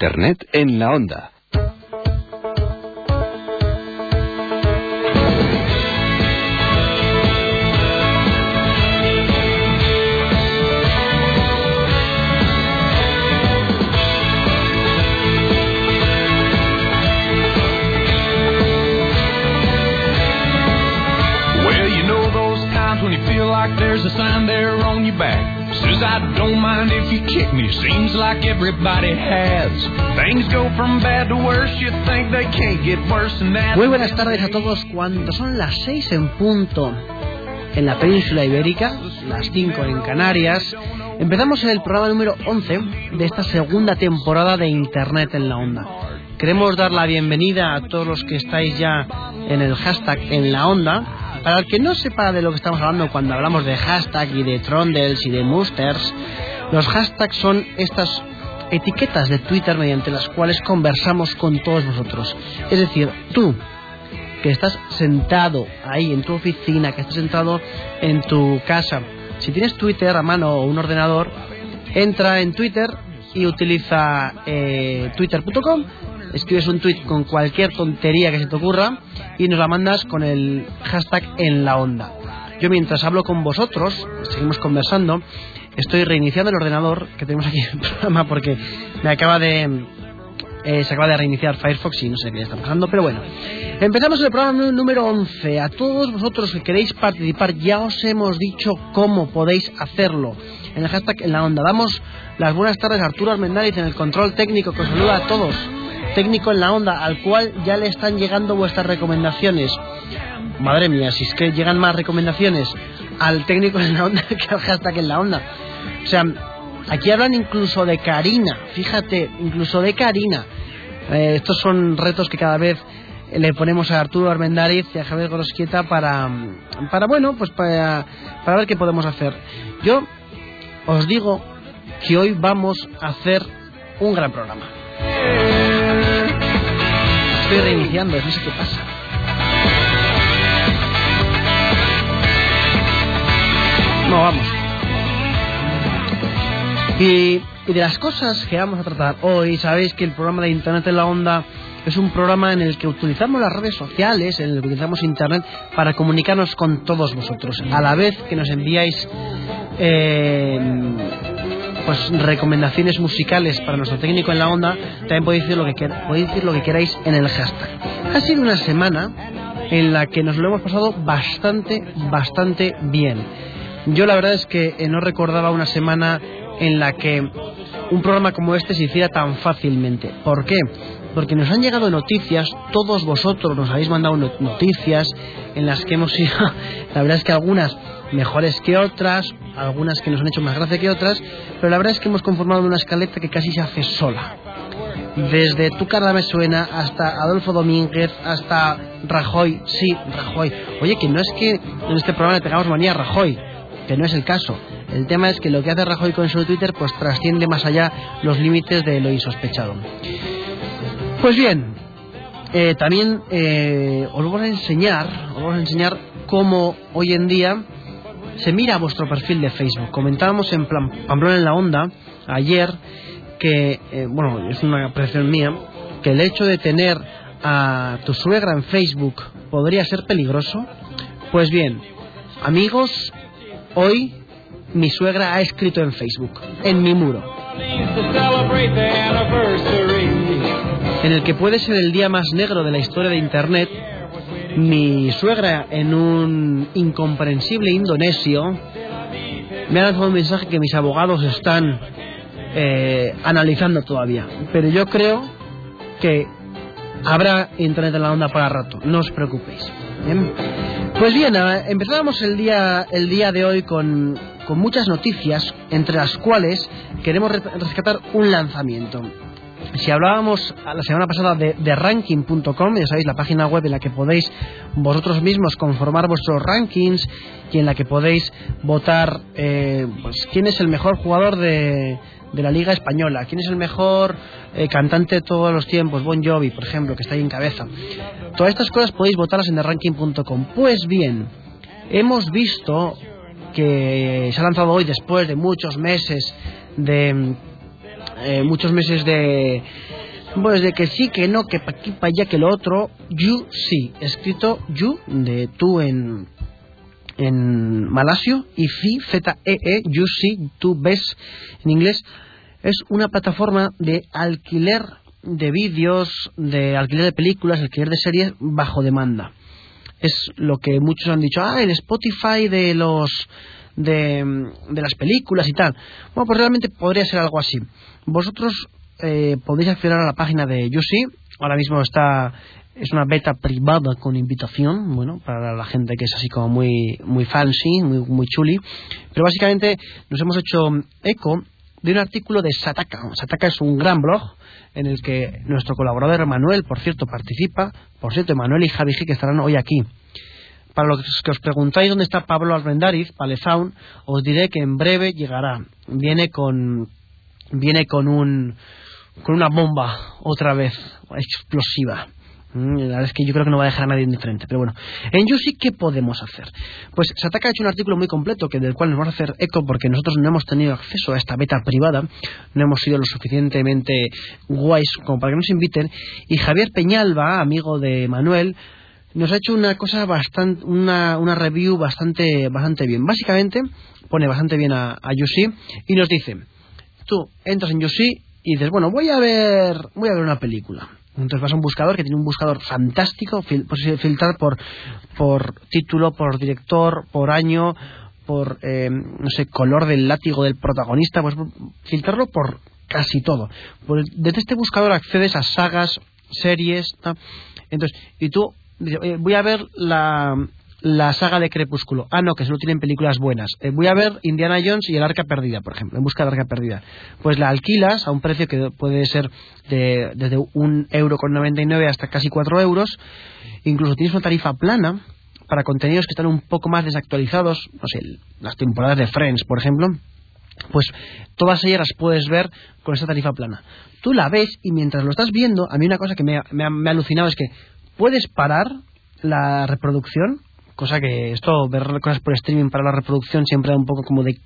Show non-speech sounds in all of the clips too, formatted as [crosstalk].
Internet en la onda. Says I don't mind if you kick me. Seems like everybody has. Things go from bad to worse. You think they can't get worse than that. Muy buenas tardes a todos. Cuando son las 6 en punto en la península ibérica, las 5 en Canarias, empezamos el programa número 11 de esta segunda temporada de Internet en la Onda. Queremos dar la bienvenida a todos los que estáis ya en el hashtag en la onda. Para el que no sepa de lo que estamos hablando cuando hablamos de hashtag y de trondels y de musters, los hashtags son estas etiquetas de Twitter mediante las cuales conversamos con todos vosotros. Es decir, tú que estás sentado ahí en tu oficina, que estás sentado en tu casa, si tienes Twitter a mano o un ordenador, entra en Twitter y utiliza eh, twitter.com, escribes un tweet con cualquier tontería que se te ocurra y nos la mandas con el hashtag en la onda. Yo mientras hablo con vosotros, seguimos conversando, estoy reiniciando el ordenador que tenemos aquí [laughs] en el programa porque me acaba de eh, se acaba de reiniciar Firefox y no sé qué está pasando, pero bueno. Empezamos el programa nú- número 11. A todos vosotros que queréis participar, ya os hemos dicho cómo podéis hacerlo. En el hashtag en la onda. Damos las buenas tardes a Arturo Armendáriz en el control técnico que os saluda a todos. Técnico en la onda, al cual ya le están llegando vuestras recomendaciones. Madre mía, si es que llegan más recomendaciones al técnico en la onda [laughs] que al hashtag en la onda. O sea, aquí hablan incluso de Karina, fíjate, incluso de Karina. Eh, estos son retos que cada vez le ponemos a Arturo Armendáriz y a Javier Gorosquieta para, para bueno, pues para, para ver qué podemos hacer. Yo os digo que hoy vamos a hacer un gran programa. Estoy reiniciando, no sé qué pasa. No, vamos. Y, de las cosas que vamos a tratar hoy, sabéis que el programa de Internet en la Onda es un programa en el que utilizamos las redes sociales, en el que utilizamos Internet para comunicarnos con todos vosotros, a la vez que nos enviáis eh, pues recomendaciones musicales para nuestro técnico en la onda, también podéis decir lo que quer- podéis decir lo que queráis en el hashtag. Ha sido una semana en la que nos lo hemos pasado bastante, bastante bien. Yo la verdad es que eh, no recordaba una semana en la que un programa como este se hiciera tan fácilmente. ¿Por qué? Porque nos han llegado noticias, todos vosotros nos habéis mandado no- noticias en las que hemos [laughs] ido, la verdad es que algunas mejores que otras, algunas que nos han hecho más gracia que otras, pero la verdad es que hemos conformado una escaleta que casi se hace sola. Desde Tu cara me suena hasta Adolfo Domínguez, hasta Rajoy, sí, Rajoy. Oye, que no es que en este programa le tengamos manía a Rajoy, que no es el caso. El tema es que lo que hace Rajoy con su Twitter pues trasciende más allá los límites de lo insospechado. Pues bien, eh, también eh, os vamos a enseñar, os vamos a enseñar cómo hoy en día se mira vuestro perfil de Facebook. Comentábamos en Pamplona en la Onda ayer que, eh, bueno, es una apreciación mía, que el hecho de tener a tu suegra en Facebook podría ser peligroso. Pues bien, amigos, hoy mi suegra ha escrito en Facebook, en mi muro, en el que puede ser el día más negro de la historia de Internet, mi suegra en un incomprensible indonesio me ha lanzado un mensaje que mis abogados están eh, analizando todavía. Pero yo creo que habrá Internet en la onda para rato, no os preocupéis. Pues bien, eh, empezábamos el día, el día de hoy con, con muchas noticias, entre las cuales queremos re- rescatar un lanzamiento. Si hablábamos la semana pasada de, de ranking.com, ya sabéis, la página web en la que podéis vosotros mismos conformar vuestros rankings y en la que podéis votar eh, pues, quién es el mejor jugador de, de la Liga Española, quién es el mejor eh, cantante de todos los tiempos, Bon Jovi, por ejemplo, que está ahí en cabeza. Todas estas cosas podéis votarlas en ranking.com. Pues bien, hemos visto que se ha lanzado hoy después de muchos meses de eh, muchos meses de pues de que sí, que no, que pa' aquí, pa' allá, que lo otro. You sí, escrito you de tú en en malasio y fi z e e you sí, tú ves en inglés es una plataforma de alquiler de vídeos, de alquiler de películas, alquiler de series bajo demanda. Es lo que muchos han dicho, ah, el Spotify de los de, de las películas y tal. Bueno, pues realmente podría ser algo así. Vosotros eh, podéis acceder a la página de Yusi. Ahora mismo está es una beta privada con invitación, bueno, para la gente que es así como muy muy fancy, muy muy chuli. Pero básicamente nos hemos hecho eco de un artículo de Sataka. Sataka es un gran blog en el que nuestro colaborador Manuel, por cierto, participa. Por cierto, Manuel y Javi G, que estarán hoy aquí. Para los que os preguntáis dónde está Pablo Albendariz, Palezaun, os diré que en breve llegará. Viene con viene con un con una bomba otra vez explosiva. Mm, la verdad es que yo creo que no va a dejar a nadie indiferente. Pero bueno, en Yusi, ¿qué podemos hacer? Pues Sataka ha hecho un artículo muy completo que del cual nos vamos a hacer eco porque nosotros no hemos tenido acceso a esta beta privada, no hemos sido lo suficientemente guays como para que nos inviten. Y Javier Peñalba, amigo de Manuel, nos ha hecho una cosa bastante, una, una review bastante, bastante bien. Básicamente, pone bastante bien a, a y nos dice, tú entras en Yusi y dices, bueno, voy a ver, voy a ver una película. Entonces vas a un buscador que tiene un buscador fantástico, fil filtrar por, por título, por director, por año, por, eh, no sé, color del látigo del protagonista, pues filtrarlo por casi todo. Pues, desde este buscador accedes a sagas, series, entonces, y tú, voy a ver la, la saga de Crepúsculo. Ah, no, que solo tienen películas buenas. Eh, voy a ver Indiana Jones y el Arca Perdida, por ejemplo, en busca del Arca Perdida. Pues la alquilas a un precio que puede ser de, desde un euro con 99 hasta casi 4 euros. Incluso tienes una tarifa plana para contenidos que están un poco más desactualizados, no sé, las temporadas de Friends, por ejemplo. Pues todas ellas las puedes ver con esta tarifa plana. Tú la ves y mientras lo estás viendo, a mí una cosa que me me ha alucinado es que puedes parar la reproducción cosa que esto, ver cosas por streaming para la reproducción siempre da un poco como de,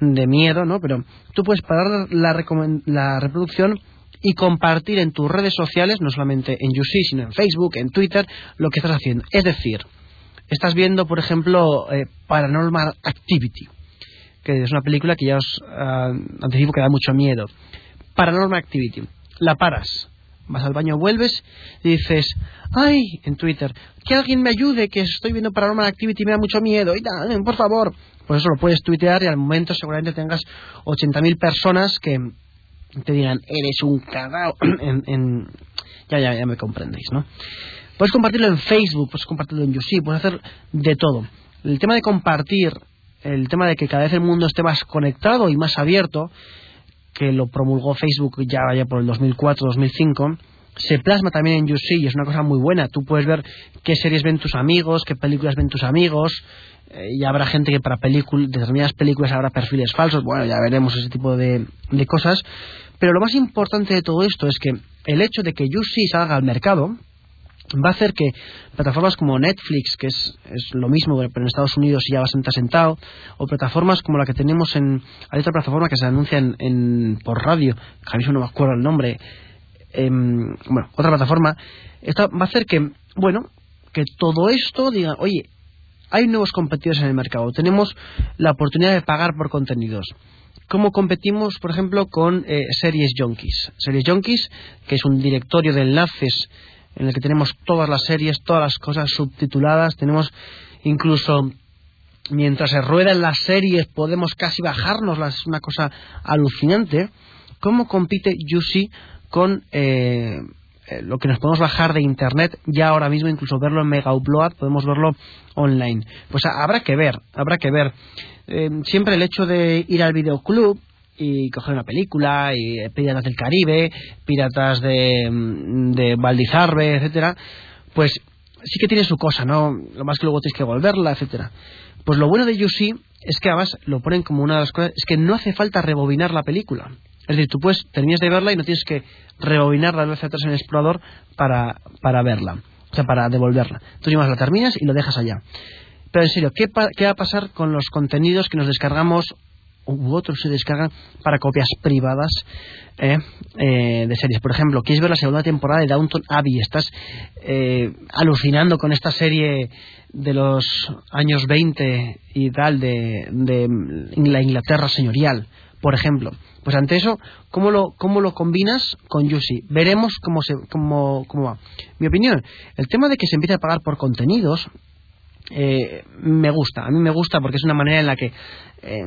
de miedo, ¿no? Pero tú puedes parar la, la reproducción y compartir en tus redes sociales, no solamente en YouSee, sino en Facebook, en Twitter, lo que estás haciendo. Es decir, estás viendo, por ejemplo, eh, Paranormal Activity, que es una película que ya os uh, anticipo que da mucho miedo. Paranormal Activity. La paras, vas al baño, vuelves y dices, ay, en Twitter, que alguien me ayude, que estoy viendo Paranormal Activity y me da mucho miedo, y por favor. Pues eso lo puedes tuitear y al momento seguramente tengas 80.000 personas que te digan, eres un cagao. [clears throat] en, Ya, ya, ya me comprendéis, ¿no? Puedes compartirlo en Facebook, puedes compartirlo en YouTube, puedes hacer de todo. El tema de compartir, el tema de que cada vez el mundo esté más conectado y más abierto, que lo promulgó Facebook ya vaya por el 2004-2005, se plasma también en YouSee y es una cosa muy buena. Tú puedes ver qué series ven tus amigos, qué películas ven tus amigos, eh, y habrá gente que para determinadas películas habrá perfiles falsos, bueno, ya veremos ese tipo de, de cosas. Pero lo más importante de todo esto es que el hecho de que YouSee salga al mercado, va a hacer que plataformas como Netflix, que es, es, lo mismo, pero en Estados Unidos ya bastante asentado, o plataformas como la que tenemos en... Hay otra plataforma que se anuncia en, por radio, a mí no me acuerdo el nombre, em, bueno, otra plataforma, esta va a hacer que, bueno, que todo esto diga, oye, hay nuevos competidores en el mercado, tenemos la oportunidad de pagar por contenidos. ¿Cómo competimos, por ejemplo, con eh, Series Junkies? Series Junkies, que es un directorio de enlaces en el que tenemos todas las series, todas las cosas subtituladas, tenemos incluso mientras se ruedan las series podemos casi bajarnos, es una cosa alucinante. ¿Cómo compite Yusi con eh, eh, lo que nos podemos bajar de internet ya ahora mismo, incluso verlo en Mega Upload, podemos verlo online? Pues habrá que ver, habrá que ver. Eh, siempre el hecho de ir al videoclub y coger una película y eh, Piratas del Caribe, Piratas de, mm, de Valdizarbe, etcétera, pues sí que tiene su cosa, ¿no? Lo más que luego tienes que volverla, etcétera. Pues lo bueno de YouSee es que además lo ponen como una de las cosas, es que no hace falta rebobinar la película. Es decir, tú puedes, terminas de verla y no tienes que rebobinarla vez atrás en el explorador para, para verla, o sea, para devolverla. Tú llevas la terminas y lo dejas allá. Pero en serio, ¿qué, ¿qué va a pasar con los contenidos que nos descargamos u otros se descargan para copias privadas eh, eh, de series. Por ejemplo, quieres ver la segunda temporada de Downton Abbey, estás eh, alucinando con esta serie de los años 20 y tal de, de la Inglaterra señorial, por ejemplo. Pues ante eso, ¿cómo lo, cómo lo combinas con Yusi? Veremos cómo, se, cómo, cómo va. Mi opinión, el tema de que se empiece a pagar por contenidos eh, me gusta. A mí me gusta porque es una manera en la que eh,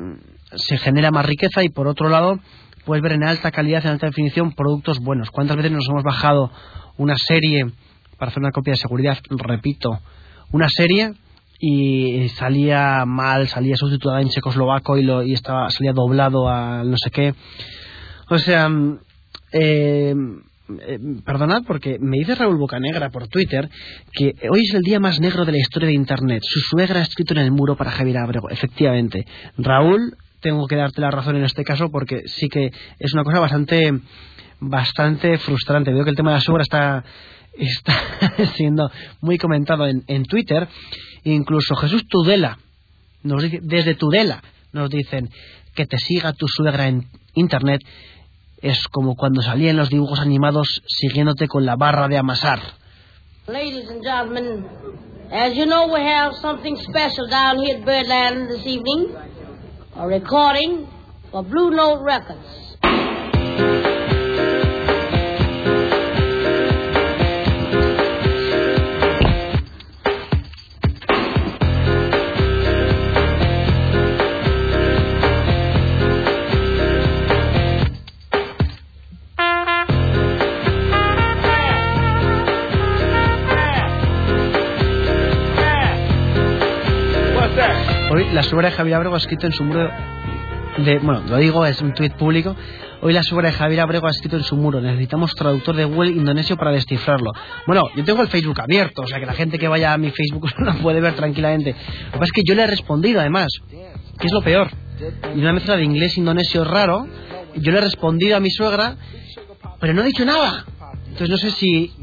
se genera más riqueza y por otro lado puedes ver en alta calidad, en alta definición, productos buenos. ¿Cuántas veces nos hemos bajado una serie para hacer una copia de seguridad? Repito, una serie y salía mal, salía sustituida en checoslovaco y, lo, y estaba, salía doblado a no sé qué. O sea, eh, eh, perdonad porque me dice Raúl Bocanegra por Twitter que hoy es el día más negro de la historia de Internet. Su suegra ha escrito en el muro para Javier Abrego. Efectivamente. Raúl, tengo que darte la razón en este caso porque sí que es una cosa bastante bastante frustrante. Veo que el tema de la suegra está, está [laughs] siendo muy comentado en, en Twitter. Incluso Jesús Tudela, nos dice, desde Tudela, nos dicen que te siga tu suegra en Internet es como cuando salía en los dibujos animados siguiéndote con la barra de amasar. Ladies and gentlemen, as you know, we have something special down here at Birdland this evening. A recording for Blue Note Records. La suegra de Javier Abrego ha escrito en su muro de, bueno, lo digo, es un tuit público. Hoy la suegra de Javier Abrego ha escrito en su muro, necesitamos traductor de Google indonesio para descifrarlo. Bueno, yo tengo el Facebook abierto, o sea que la gente que vaya a mi Facebook [laughs] lo puede ver tranquilamente. Lo que pasa es que yo le he respondido además, que es lo peor. Y una mezcla de inglés indonesio raro, yo le he respondido a mi suegra, pero no he dicho nada. Entonces no sé si,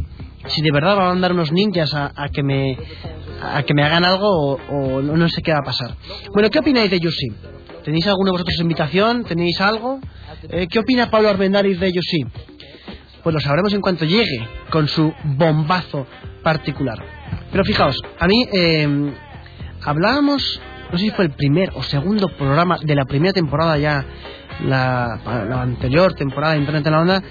si de verdad va a mandar unos ninjas a, a que me a que me hagan algo o, o no, sé qué va a pasar. Bueno, ¿qué opináis de Yusi? ¿Tenéis alguno de vosotros invitación? ¿Tenéis algo? Eh, ¿Qué opina Pablo Armendáriz de Yusi? Pues lo sabremos en cuanto llegue con su bombazo particular. Pero fijaos, a mí eh, hablábamos, no sé si fue el primer o segundo programa de la primera temporada ya, la, anterior temporada de Internet en la Onda,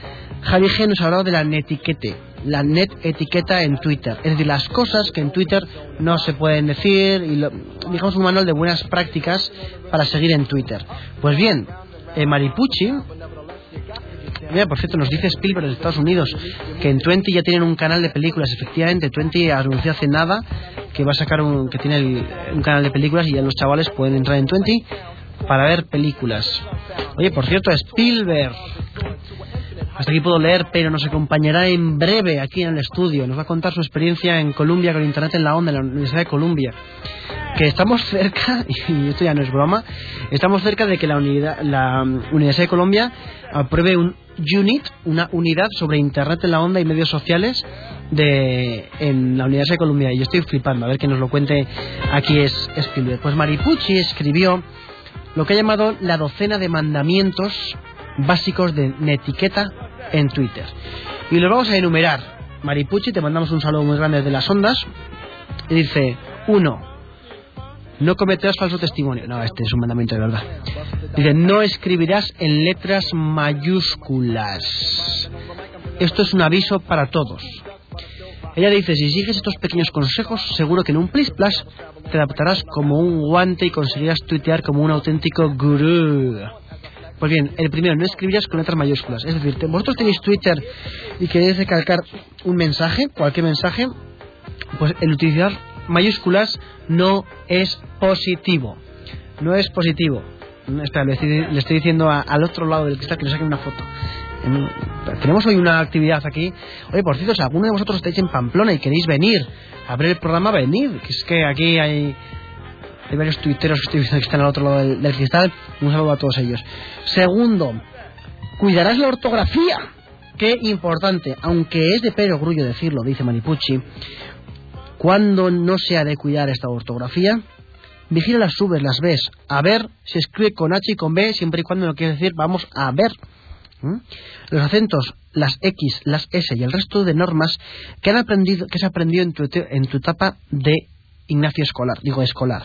Javi G nos ha hablado de la netiquete, la net etiqueta en Twitter. Es decir, las cosas que en Twitter no se pueden decir y lo, digamos un manual de buenas prácticas para seguir en Twitter. Pues bien, eh, Maripucci, mira, por cierto, nos dice Spielberg de Estados Unidos que en Twenty ya tienen un canal de películas. Efectivamente, Twenty anunció hace nada que va a sacar un, que tiene el, un canal de películas y ya los chavales pueden entrar en Twenty para ver películas. Oye, por cierto, Spielberg hasta aquí puedo leer, pero nos acompañará en breve aquí en el estudio. Nos va a contar su experiencia en Columbia con Internet en la onda, en la Universidad de Columbia. Que estamos cerca, [laughs] y esto ya no es broma, estamos cerca de que la, unidad, la Universidad de Columbia apruebe un unit, una unidad sobre Internet en la onda y medios sociales de, en la Universidad de Columbia. Y yo estoy flipando, a ver que nos lo cuente aquí es Spielberg. Pues Maripucci escribió lo que ha llamado la docena de mandamientos básicos de etiqueta en Twitter. Y los vamos a enumerar. Maripucci, te mandamos un saludo muy grande desde las ondas. Y dice, uno, no cometerás falso testimonio. No, este es un mandamiento de verdad. Dice, no escribirás en letras mayúsculas. Esto es un aviso para todos. Ella dice, si sigues estos pequeños consejos, seguro que en un plis plus te adaptarás como un guante y conseguirás tuitear como un auténtico gurú. Pues bien, el primero, no escribirás con letras mayúsculas. Es decir, vosotros tenéis Twitter y queréis recalcar un mensaje, cualquier mensaje, pues el utilizar mayúsculas no es positivo. No es positivo. Espera, le estoy, le estoy diciendo al otro lado del cristal que le saquen una foto. Tenemos hoy una actividad aquí. Oye, por cierto, si alguno de vosotros estáis en Pamplona y queréis venir a ver el programa, venid. Que es que aquí hay hay varios tuiteros que están al otro lado del, del, cristal. Un saludo a todos ellos. Segundo, cuidarás la ortografía. Qué importante, aunque es de pero grullo decirlo, dice Manipucci, cuando no se ha de cuidar esta ortografía, Vigila las subes, las ves. A ver se escribe con H y con B, siempre y cuando no quiere decir vamos a ver. ¿Mm? Los acentos, las X, las S y el resto de normas que han aprendido, que se ha aprendido en tu, en tu etapa de Ignacio escolar, digo escolar.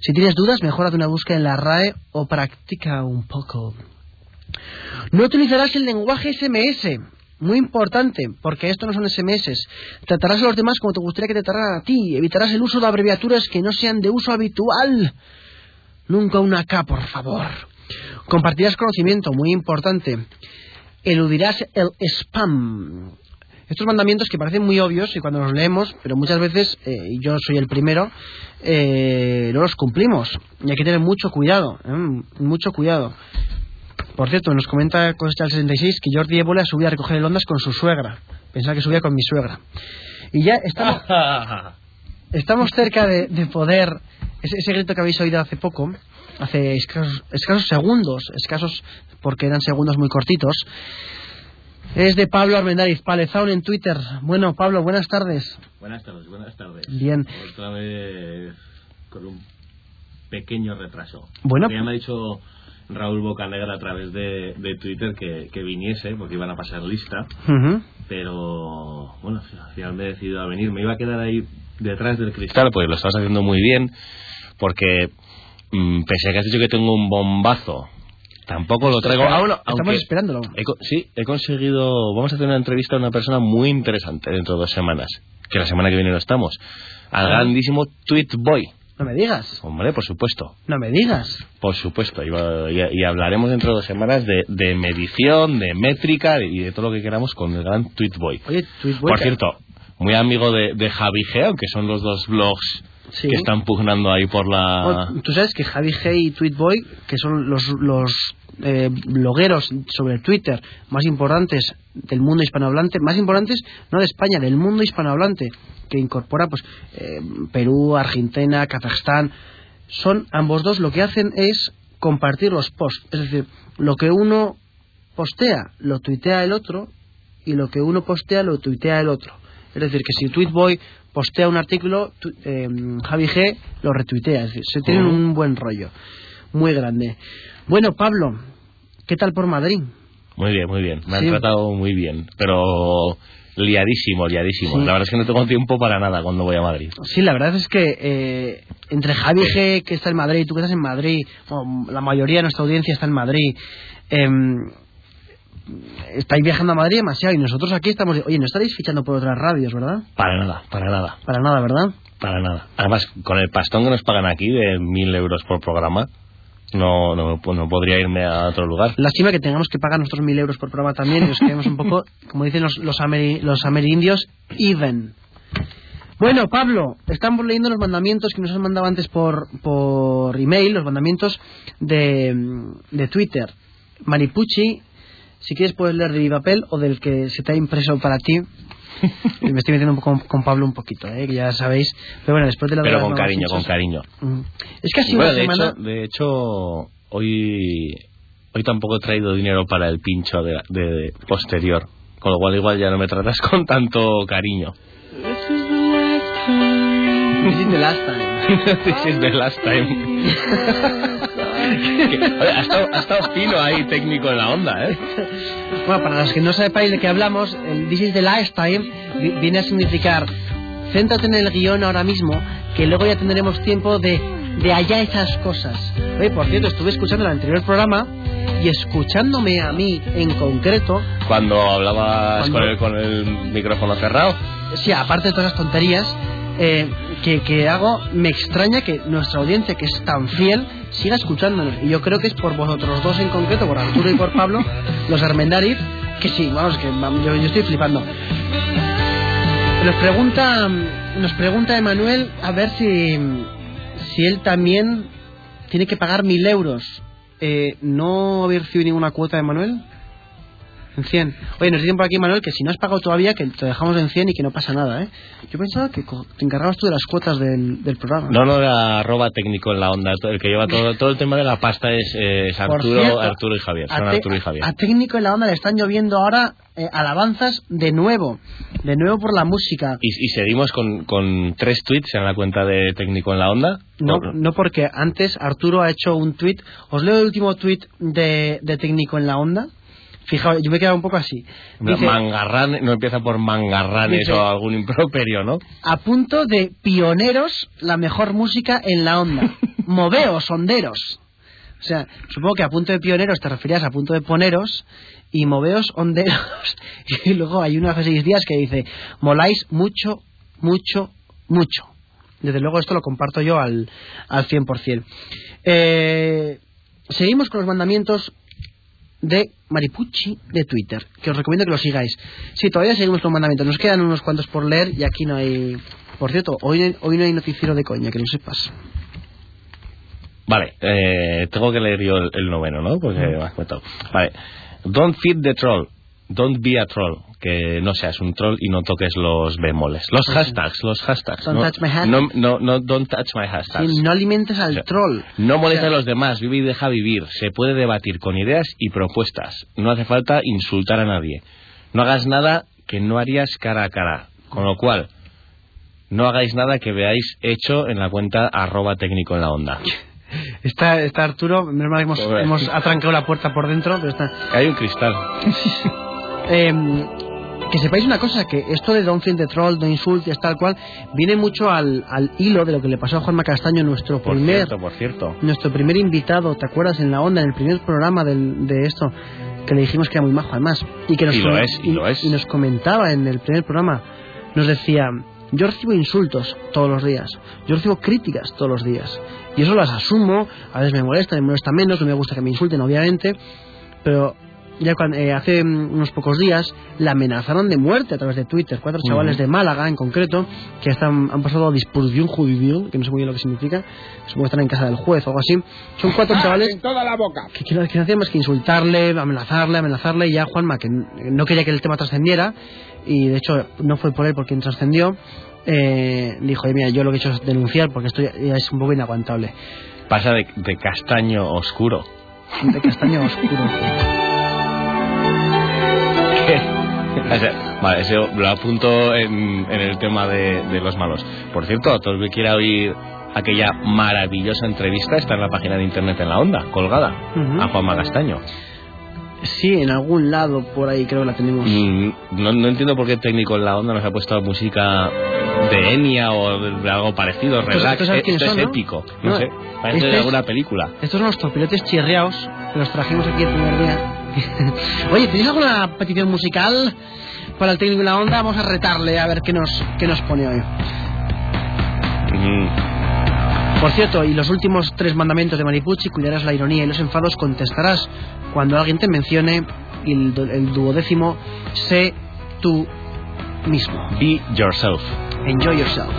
Si tienes dudas, mejora una búsqueda en la RAE o practica un poco. No utilizarás el lenguaje SMS. Muy importante, porque esto no son SMS. Tratarás a los demás como te gustaría que te trataran a ti. Evitarás el uso de abreviaturas que no sean de uso habitual. Nunca una K, por favor. Compartirás conocimiento, muy importante. Eludirás el spam. Estos mandamientos que parecen muy obvios y cuando los leemos, pero muchas veces, eh, y yo soy el primero, eh, no los cumplimos. Y hay que tener mucho cuidado, ¿eh? mucho cuidado. Por cierto, nos comenta Costa 66 que Jordi Ébola subía a recoger el Ondas con su suegra. Pensaba que subía con mi suegra. Y ya estamos, [laughs] estamos cerca de, poder... Ese, grito que habéis oído hace poco, hace escasos, segundos, escasos porque eran segundos muy cortitos, es de Pablo Armendáriz, Palezaun en Twitter. Bueno, Pablo, buenas tardes. Buenas tardes, buenas tardes. Bien. Otra vez con un pequeño retraso. Bueno. Ya me ha dicho Raúl Bocanegra a través de, Twitter que, viniese, porque iban a pasar lista. Pero, bueno, al final me he decidido a venir. Me iba a quedar ahí detrás del cristal, pues lo estás haciendo muy bien, porque pese a que has dicho que tengo un bombazo, tampoco lo traigo. Ah, Estamos esperándolo. sí, he conseguido. Vamos a hacer una entrevista a una persona muy interesante dentro de dos semanas, que la semana que viene lo estamos. Al ah. grandísimo Tweet Boy. No me digas. Hombre, por supuesto. No me digas. Por supuesto. Y, hablaremos dentro de dos semanas de, medición, de métrica y de todo lo que queramos con el gran Tweetboy. Oye, Tweetboy. Por cierto, muy amigo de, de Javi Geo, que son los dos blogs que están pugnando ahí por la... Tú sabes que Javi G y Tweetboy, que son los, los eh, blogueros sobre Twitter más importantes del mundo hispanohablante, más importantes no de España, del mundo hispanohablante, que incorpora pues eh, Perú, Argentina, Kazajstán, son ambos dos lo que hacen es compartir los posts, es decir, lo que uno postea lo tuitea el otro y lo que uno postea lo tuitea el otro. Es decir, que si Tweetboy postea un artículo, eh, Javi G lo retuitea, es decir, se tienen un buen rollo, muy grande. Bueno, Pablo, ¿qué tal por Madrid? Muy bien, muy bien, me han tratado muy bien, pero liadísimo, liadísimo. La verdad es que no tengo tiempo para nada cuando voy a Madrid. Sí, la verdad es que eh, entre Javi G, que está en Madrid, y tú que estás en Madrid, la mayoría de nuestra audiencia está en Madrid, em, estáis viajando a Madrid demasiado y nosotros aquí estamos... Oye, no estaréis fichando por otras radios, ¿verdad? Para nada, para nada. Para nada, ¿verdad? Para nada. Además, con el pastón que nos pagan aquí de mil euros por programa, no, no, no, podría irme a otro lugar. Lástima que tengamos que pagar nuestros mil euros por programa también y nos quedemos un poco, [laughs] como dicen los, los, los amerindios, even. Bueno, Pablo, estamos leyendo los mandamientos que nos has mandado antes por, por email, los mandamientos de, de Twitter. Maripucci si quieres puedes leer de mi papel o del que se te ha impreso para ti. [laughs] me estoy metiendo un poco con, Pablo un poquito, ¿eh? que ya sabéis. Pero bueno, después de la Pero con cariño, con cariño. Mm. Es casi una de semana... Hecho, de hecho, hoy, hoy tampoco he traído dinero para el pincho de, de, posterior. Con lo cual igual ya no me tratas [laughs] con tanto cariño. [laughs] This is the last time. This is the last time. Ha, estado, fino ahí técnico en la onda, ¿eh? Bueno, para los que no sepáis de qué hablamos, el This is the Lifetime viene a significar céntrate en el guion ahora mismo, que luego ya tendremos tiempo de, de allá esas cosas. Oye, por cierto, estuve escuchando el anterior programa y escuchándome a mí en concreto. Cuando hablabas Con, el, con el micrófono cerrado. Sí, aparte de todas las tonterías eh, que, que hago, me extraña que nuestra audiencia, que es tan fiel, siga escuchándonos. Y yo creo que es por vosotros dos en concreto, por Arturo y por Pablo, [laughs] los Armendariz, que sí, vamos, que yo, yo estoy flipando. Nos pregunta, nos pregunta Emanuel a ver si, si él también tiene que pagar mil euros. Eh, ¿No haber recibido ninguna cuota, Emanuel? En 100. Oye, nos dicen por aquí, Manuel, que si no has pagado todavía, que te dejamos en 100 y que no pasa nada, ¿eh? Yo pensaba que te encargabas tú de las cuotas del, del programa. No, no, era arroba técnico en la onda. El que lleva todo, todo el tema de la pasta es, es Arturo, Arturo y Javier. Son Arturo y Javier. A técnico en la onda le están lloviendo ahora eh, alabanzas de nuevo. De nuevo por la música. ¿Y, y seguimos con, con, tres tweets en la cuenta de técnico en la onda? No, no porque antes Arturo ha hecho un tweet. Os leo el último tweet de, de técnico en la onda. Fijaos, yo me he quedado un poco así. Dice, mangarran, no empieza por mangarranes o algún improperio, ¿no? A punto de pioneros, la mejor música en la onda. [laughs] Moveos, sonderos. O sea, supongo que a punto de pioneros te referías a punto de poneros y moveos, honderos. [laughs] Y luego hay uno hace seis días que dice, moláis mucho, mucho, mucho. Desde luego esto lo comparto yo al, al 100%. Eh, seguimos con los mandamientos de Maripucci de Twitter, que os recomiendo que lo sigáis. Sí, todavía seguimos con mandamientos. Nos quedan unos cuantos por leer y aquí no hay... Por cierto, hoy, hoy no hay noticiero de coña, que no sepas. Vale, eh, tengo que leer yo el, el noveno, ¿no? Porque me has comentado. Vale. Don't feed the troll. Don't be a troll. Que no seas un troll y no toques los bemoles. Los hashtags, los hashtags. Don't no, touch my hashtag. No, no, no, don't touch my hashtags. Sí, no alimentes al O sea, troll. No molestes O sea, a los demás, vive y deja vivir. Se puede debatir con ideas y propuestas. No hace falta insultar a nadie. No hagas nada que no harías cara a cara. Con lo cual, no hagáis nada que veáis hecho en la cuenta arroba técnico en la onda. [laughs] Está, está Arturo, menos mal hemos, hemos atrancado la puerta por dentro, pero está... Hay un cristal. [laughs] Eh, que sepáis una cosa, que esto de Don't Feed the Troll, no insultes, tal cual, viene mucho al, al hilo de lo que le pasó a Juanma Castaño, nuestro Por primer cierto, por cierto. nuestro primer invitado, ¿te acuerdas? En la onda, en el primer programa del- de esto, que le dijimos que era muy majo además. Y que nos, Y lo es, y lo es. y nos comentaba en el primer programa, nos decía, yo recibo insultos todos los días, yo recibo críticas todos los días. Y eso las asumo, a veces me molesta, me molesta menos, no me gusta que me insulten, obviamente, pero ya cuando, eh, hace mm, unos pocos días la amenazaron de muerte a través de Twitter. Cuatro chavales de Málaga, en concreto, que están, han pasado a disposición judicial, que no sé muy bien lo que significa, supongo que están en casa del juez o algo así. Son cuatro chavales toda la boca. que, que que no hacían más que insultarle, amenazarle, amenazarle, y ya Juanma, que no quería que el tema trascendiera, y de hecho no fue por él por quien trascendió, eh, dijo, "Oye, mira, yo lo que he hecho es denunciar porque esto ya, ya es un poco inaguantable. Pasa de, de castaño oscuro. De castaño oscuro. [laughs] O sea, vale, eso lo apunto en, en el tema de, de los malos. Por cierto, a todo el que quiera oír aquella maravillosa entrevista está en la página de internet en la onda, colgada, Ujú. a Juanma Castaño. Sí, en algún lado por ahí creo que la tenemos. Mm, no, no entiendo por qué el técnico en la onda nos ha puesto música de Enya o de, algo parecido, Estos- relax. esto son, es épico, no, No, sé, parece este de alguna película. Estos son los topilotes chirriaos que los trajimos aquí el primer día. [laughs] Oye, ¿tenéis alguna petición musical para el técnico en la onda? Vamos a retarle a ver qué nos, qué nos pone hoy. Mm, Por cierto, y los últimos tres mandamientos de Maripucci, cuidarás la ironía y los enfados, contestarás cuando alguien te mencione, y el, el duodécimo, sé tú mismo. be yourself. Enjoy yourself.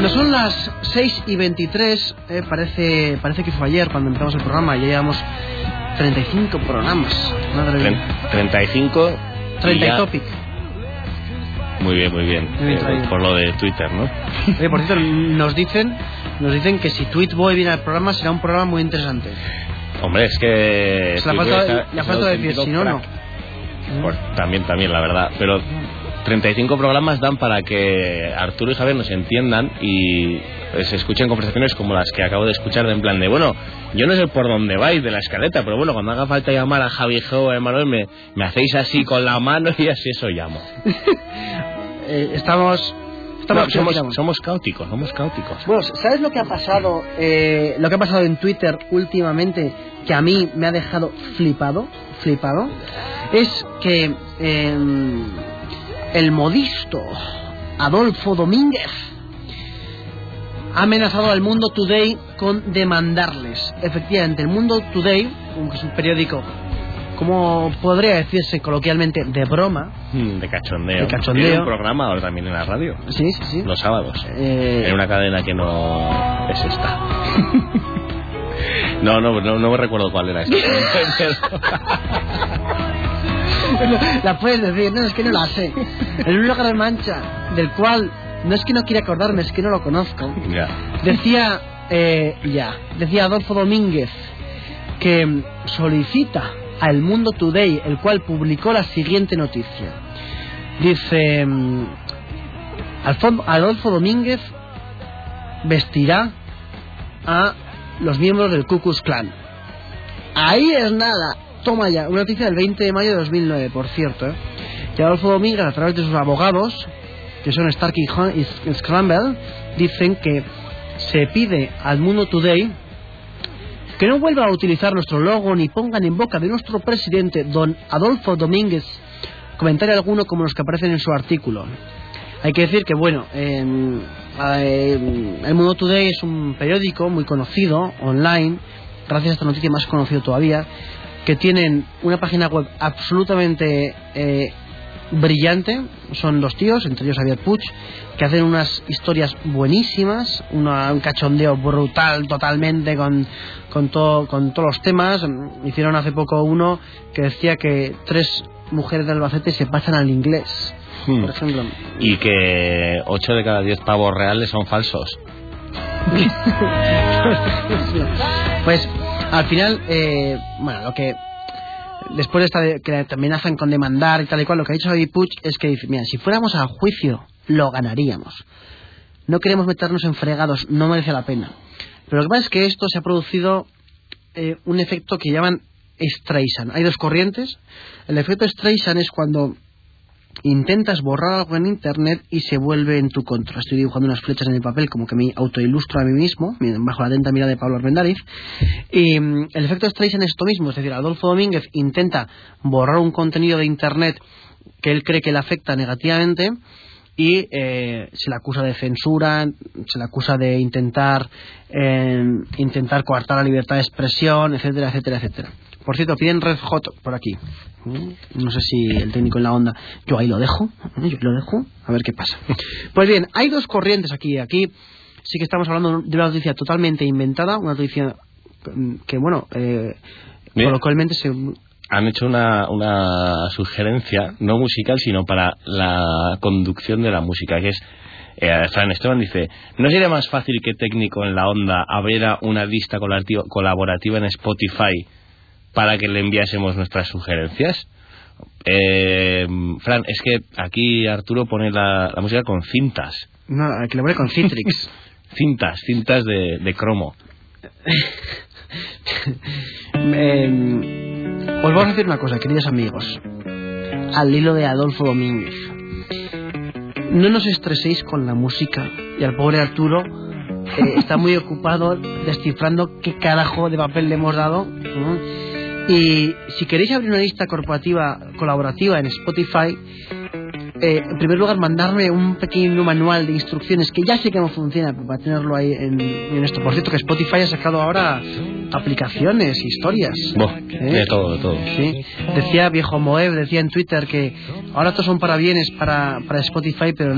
Cuando son las 6 y 23, eh, parece, parece que fue ayer cuando empezamos el programa, ya llevamos 35 programas. Madre mía. 35. y 30 y ya- topic. Muy bien, muy bien. Muy bien Eh, por lo de Twitter, ¿no? Oye, por cierto, nos dicen, nos dicen que si Tweetboy viene al programa será un programa muy interesante. Hombre, es que... La falta, está- la es falta de decir, si no, no. también, también, la verdad. Pero 35 programas dan para que Arturo y Javier nos entiendan y pues, se escuchen conversaciones como las que acabo de escuchar, de en plan de, bueno, yo no sé por dónde vais de la escaleta, pero bueno, cuando haga falta llamar a Javi o a Manuel, me, me hacéis así con la mano y así eso llamo. [laughs] Eh, estamos somos, somos, caóticos, somos caóticos. Bueno, ¿sabes lo que ha pasado? Eh, lo que ha pasado en Twitter últimamente que a mí me ha dejado flipado, flipado, es que em, el modisto Adolfo Domínguez ha amenazado al Mundo Today con demandarles. Efectivamente, el Mundo Today, que es un periódico como podría decirse coloquialmente, de broma. Hmm, de cachondeo. De cachondeo. un programa ahora también en la radio. Sí, sí, sí. Los sábados. Eh... En una cadena que no es esta. [laughs] no, no, no, no me recuerdo cuál era esa. [laughs] [laughs] la puedes decir, no, es que no la sé. El único gran mancha, del cual no es que no quiera acordarme, es que no lo conozco. Ya. Decía, eh, ya, decía Adolfo Domínguez que solicita a El Mundo Today, el cual publicó la siguiente noticia. Dice, mm, Adolfo Domínguez vestirá a los miembros del Ku Klux Klan. Ahí es nada. Toma ya, una noticia del 20 de mayo de 2009, por cierto. ¿eh? Adolfo Domínguez, a través de sus abogados, que son Stark y Scramble, dicen que se pide al Mundo Today que no vuelvan a utilizar nuestro logo ni pongan en boca de nuestro presidente, don Adolfo Domínguez, comentario alguno como los que aparecen en su artículo. Hay que decir que, bueno, El Mundo Today es un periódico muy conocido, online, gracias a esta noticia más conocido todavía, que tienen una página web absolutamente eh, brillante. Son dos tíos, entre ellos Javier Puch, que hacen unas historias buenísimas, un cachondeo brutal totalmente con, con, todo, con todos los temas. Hicieron hace poco uno que decía que tres mujeres de Albacete se pasan al inglés, hmm. por ejemplo. Y que ocho de cada diez pavos reales son falsos. [laughs] pues al final, eh, bueno, lo que después de esta que te amenazan con demandar y tal y cual, lo que ha dicho David Puig es que dice, mira, si fuéramos al juicio, lo ganaríamos. No queremos meternos en fregados, no merece la pena. Pero lo que pasa es que esto se ha producido eh, un efecto que llaman Streisand. Hay dos corrientes. El efecto Streisand es cuando intentas borrar algo en internet y se vuelve en tu contra. Estoy dibujando unas flechas en el papel como que me autoilustro a mí mismo, bajo la atenta mirada de Pablo Armendariz. Y mm, el efecto Streisand es esto mismo, es decir, Adolfo Domínguez intenta borrar un contenido de internet que él cree que le afecta negativamente y eh, se le acusa de censura, se le acusa de intentar eh, intentar coartar la libertad de expresión, etcétera, etcétera, etcétera. Por cierto, piden Red Hot por aquí. Mm, no sé si el técnico en la onda. Yo ahí lo dejo. Yo lo dejo. A ver qué pasa. [laughs] Pues bien, hay dos corrientes aquí. Aquí sí que estamos hablando de una noticia totalmente inventada. Una noticia que, bueno, eh, coloquialmente se. Han hecho una, una sugerencia, no musical, sino para la conducción de la música, que es eh, Fran Esteban dice, ¿no sería más fácil que técnico en la onda abriera una lista colaborativa en Spotify para que le enviásemos nuestras sugerencias. Eh, Fran, es que aquí Arturo pone la, música con cintas. No, que lo pone con Citrix. [laughs] cintas, cintas de, cromo. eh, os voy a decir una cosa, queridos amigos. Al hilo de Adolfo Domínguez. No nos estreséis con la música. Y al pobre Arturo eh, está muy ocupado descifrando qué carajo de papel le hemos dado. Y si queréis abrir una lista corporativa colaborativa en Spotify, eh, en primer lugar mandarme un pequeño manual de instrucciones que ya sé no funciona para tenerlo ahí en, esto. Por cierto que Spotify ha sacado ahora aplicaciones, historias. ¿Eh? De todo, de todo. ¿Sí? Decía viejo Moeb, decía en Twitter que ahora todos son para bienes para, para Spotify, pero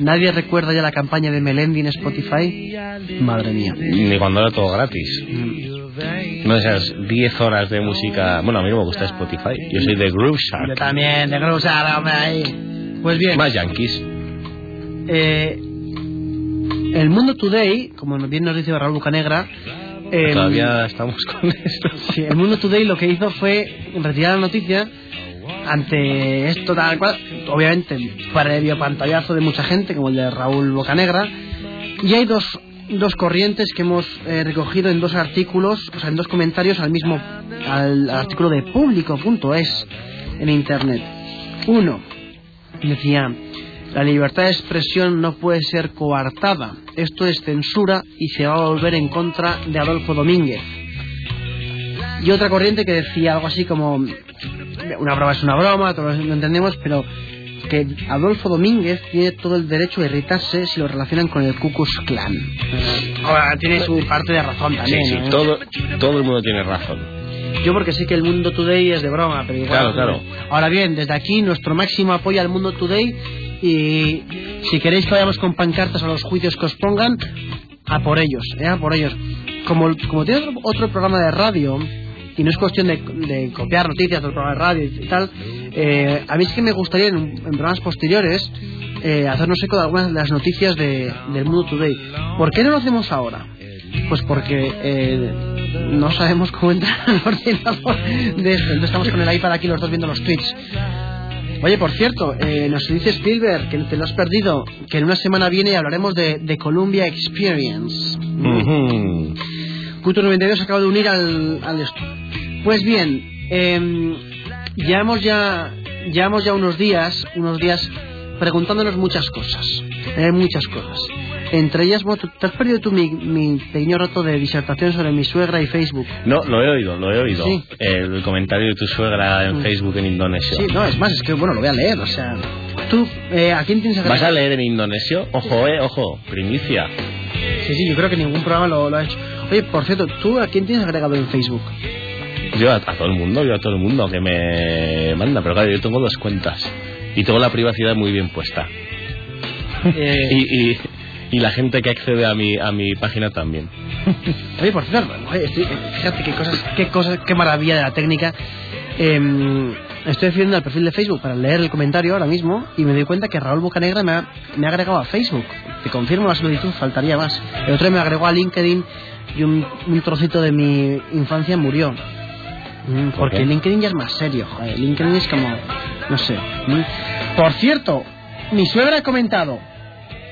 nadie recuerda ya la campaña de Melendi en Spotify. Madre mía. Ni cuando era todo gratis. Mm. No esas 10 horas de música. Bueno, a mí no me gusta Spotify. Yo soy de Groove Shark. Yo también, de Groove Shark, hombre, ahí. Pues bien. Más yankees. Eh, el Mundo Today, como bien nos dice Raúl Bucanegra. Eh, Todavía estamos [laughs] con esto. Sí, el Mundo Today lo que hizo fue retirar la noticia ante esto tal cual, obviamente previo pantallazo de mucha gente como el de Raúl Bocanegra Y hay dos, dos corrientes que hemos eh, recogido en dos artículos, o sea, en dos comentarios al mismo al, artículo de público.es en internet. Uno decía, la libertad de expresión no puede ser coartada. Esto es censura y se va a volver en contra de Adolfo Domínguez. Y otra corriente que decía algo así como, una broma es una broma, todos lo entendemos, pero que Adolfo Domínguez tiene todo el derecho a irritarse si lo relacionan con el Ku Klux Klan. Ahora, tiene su parte de razón también. Sí, sí, ¿no? todo, todo el mundo tiene razón. Yo porque sé que el Mundo Today es de broma, pero igual... Claro, claro. Ahora bien, desde aquí nuestro máximo apoyo al Mundo Today y si queréis que vayamos con pancartas a los juicios que os pongan, a por ellos, ¿eh? a por ellos. Como, como tiene otro, otro programa de radio, y no es cuestión de, de copiar noticias del programa de radio y tal, eh, a mí es que me gustaría en, programas posteriores eh, hacernos eco de algunas de las noticias de, del Mundo Today. ¿Por qué no lo hacemos ahora? Pues porque eh, no sabemos cómo entrar al ordenador de esto. Entonces estamos con el iPad aquí los dos viendo los tweets. Oye, por cierto, eh, nos dice Spielberg que te lo has perdido, que en una semana viene hablaremos de, Columbia Experience. Culto 92 se acaba de unir al, al esto. Pues bien, eh, llevamos ya llevamos ya unos días, unos días preguntándonos muchas cosas, eh, muchas cosas. Entre ellas, bueno, te has perdido tú mi, mi pequeño rato de disertación sobre mi suegra y Facebook. No, lo he oído, lo he oído. Sí. El comentario de tu suegra en Mm. Facebook en indonesio. Sí, no, es más, es que bueno, lo voy a leer, o sea, tú, eh, ¿a quién tienes ¿Vas a leer en indonesio? Ojo, eh, ojo, primicia. Sí, sí, yo creo que ningún programa lo, lo ha hecho. Oye, por cierto, ¿tú a quién tienes agregado en Facebook? Yo a, a todo el mundo, yo a todo el mundo que me manda, pero claro, yo tengo dos cuentas y tengo la privacidad muy bien puesta. Eh, [laughs] Y, y, y la gente que accede a mi, a mi página también. [laughs] Oye, por cierto, fíjate qué cosas, qué cosas, qué maravilla de la técnica. Em, estoy accediendo al perfil de Facebook para leer el comentario ahora mismo y me doy cuenta que Raúl Bocanegra me ha, me ha agregado a Facebook. Te confirmo la solicitud, faltaría más. El otro día me agregó a LinkedIn y un, un trocito de mi infancia murió. Mm, Porque qué? LinkedIn ya es más serio, joder. LinkedIn es como, no sé. Mm. Por cierto, mi suegra ha comentado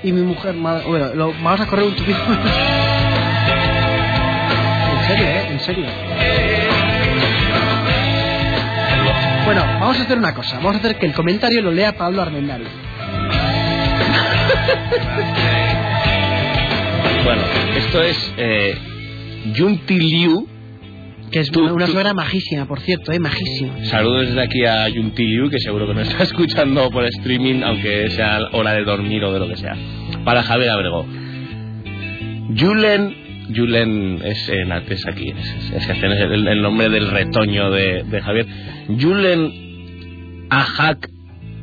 y mi mujer, madre- bueno, lo- vamos a correr un tupido. [laughs] En serio, ¿eh? En serio. Bueno, vamos a hacer una cosa. Vamos a hacer que el comentario lo lea Pablo Armendari. Bueno, esto es eh, Yunti Liu. Que es Tú- una, suegra majísima, por cierto, ¿eh? Majísima. Saludos desde aquí a Yunti Liu, que seguro que nos está [laughs] escuchando por streaming, aunque sea hora de dormir o de lo que sea. Para Javier Abrego. Julen. Julen es, en es aquí, es, es, es que este es el, el nombre del retoño de, de Javier. Julen Ajak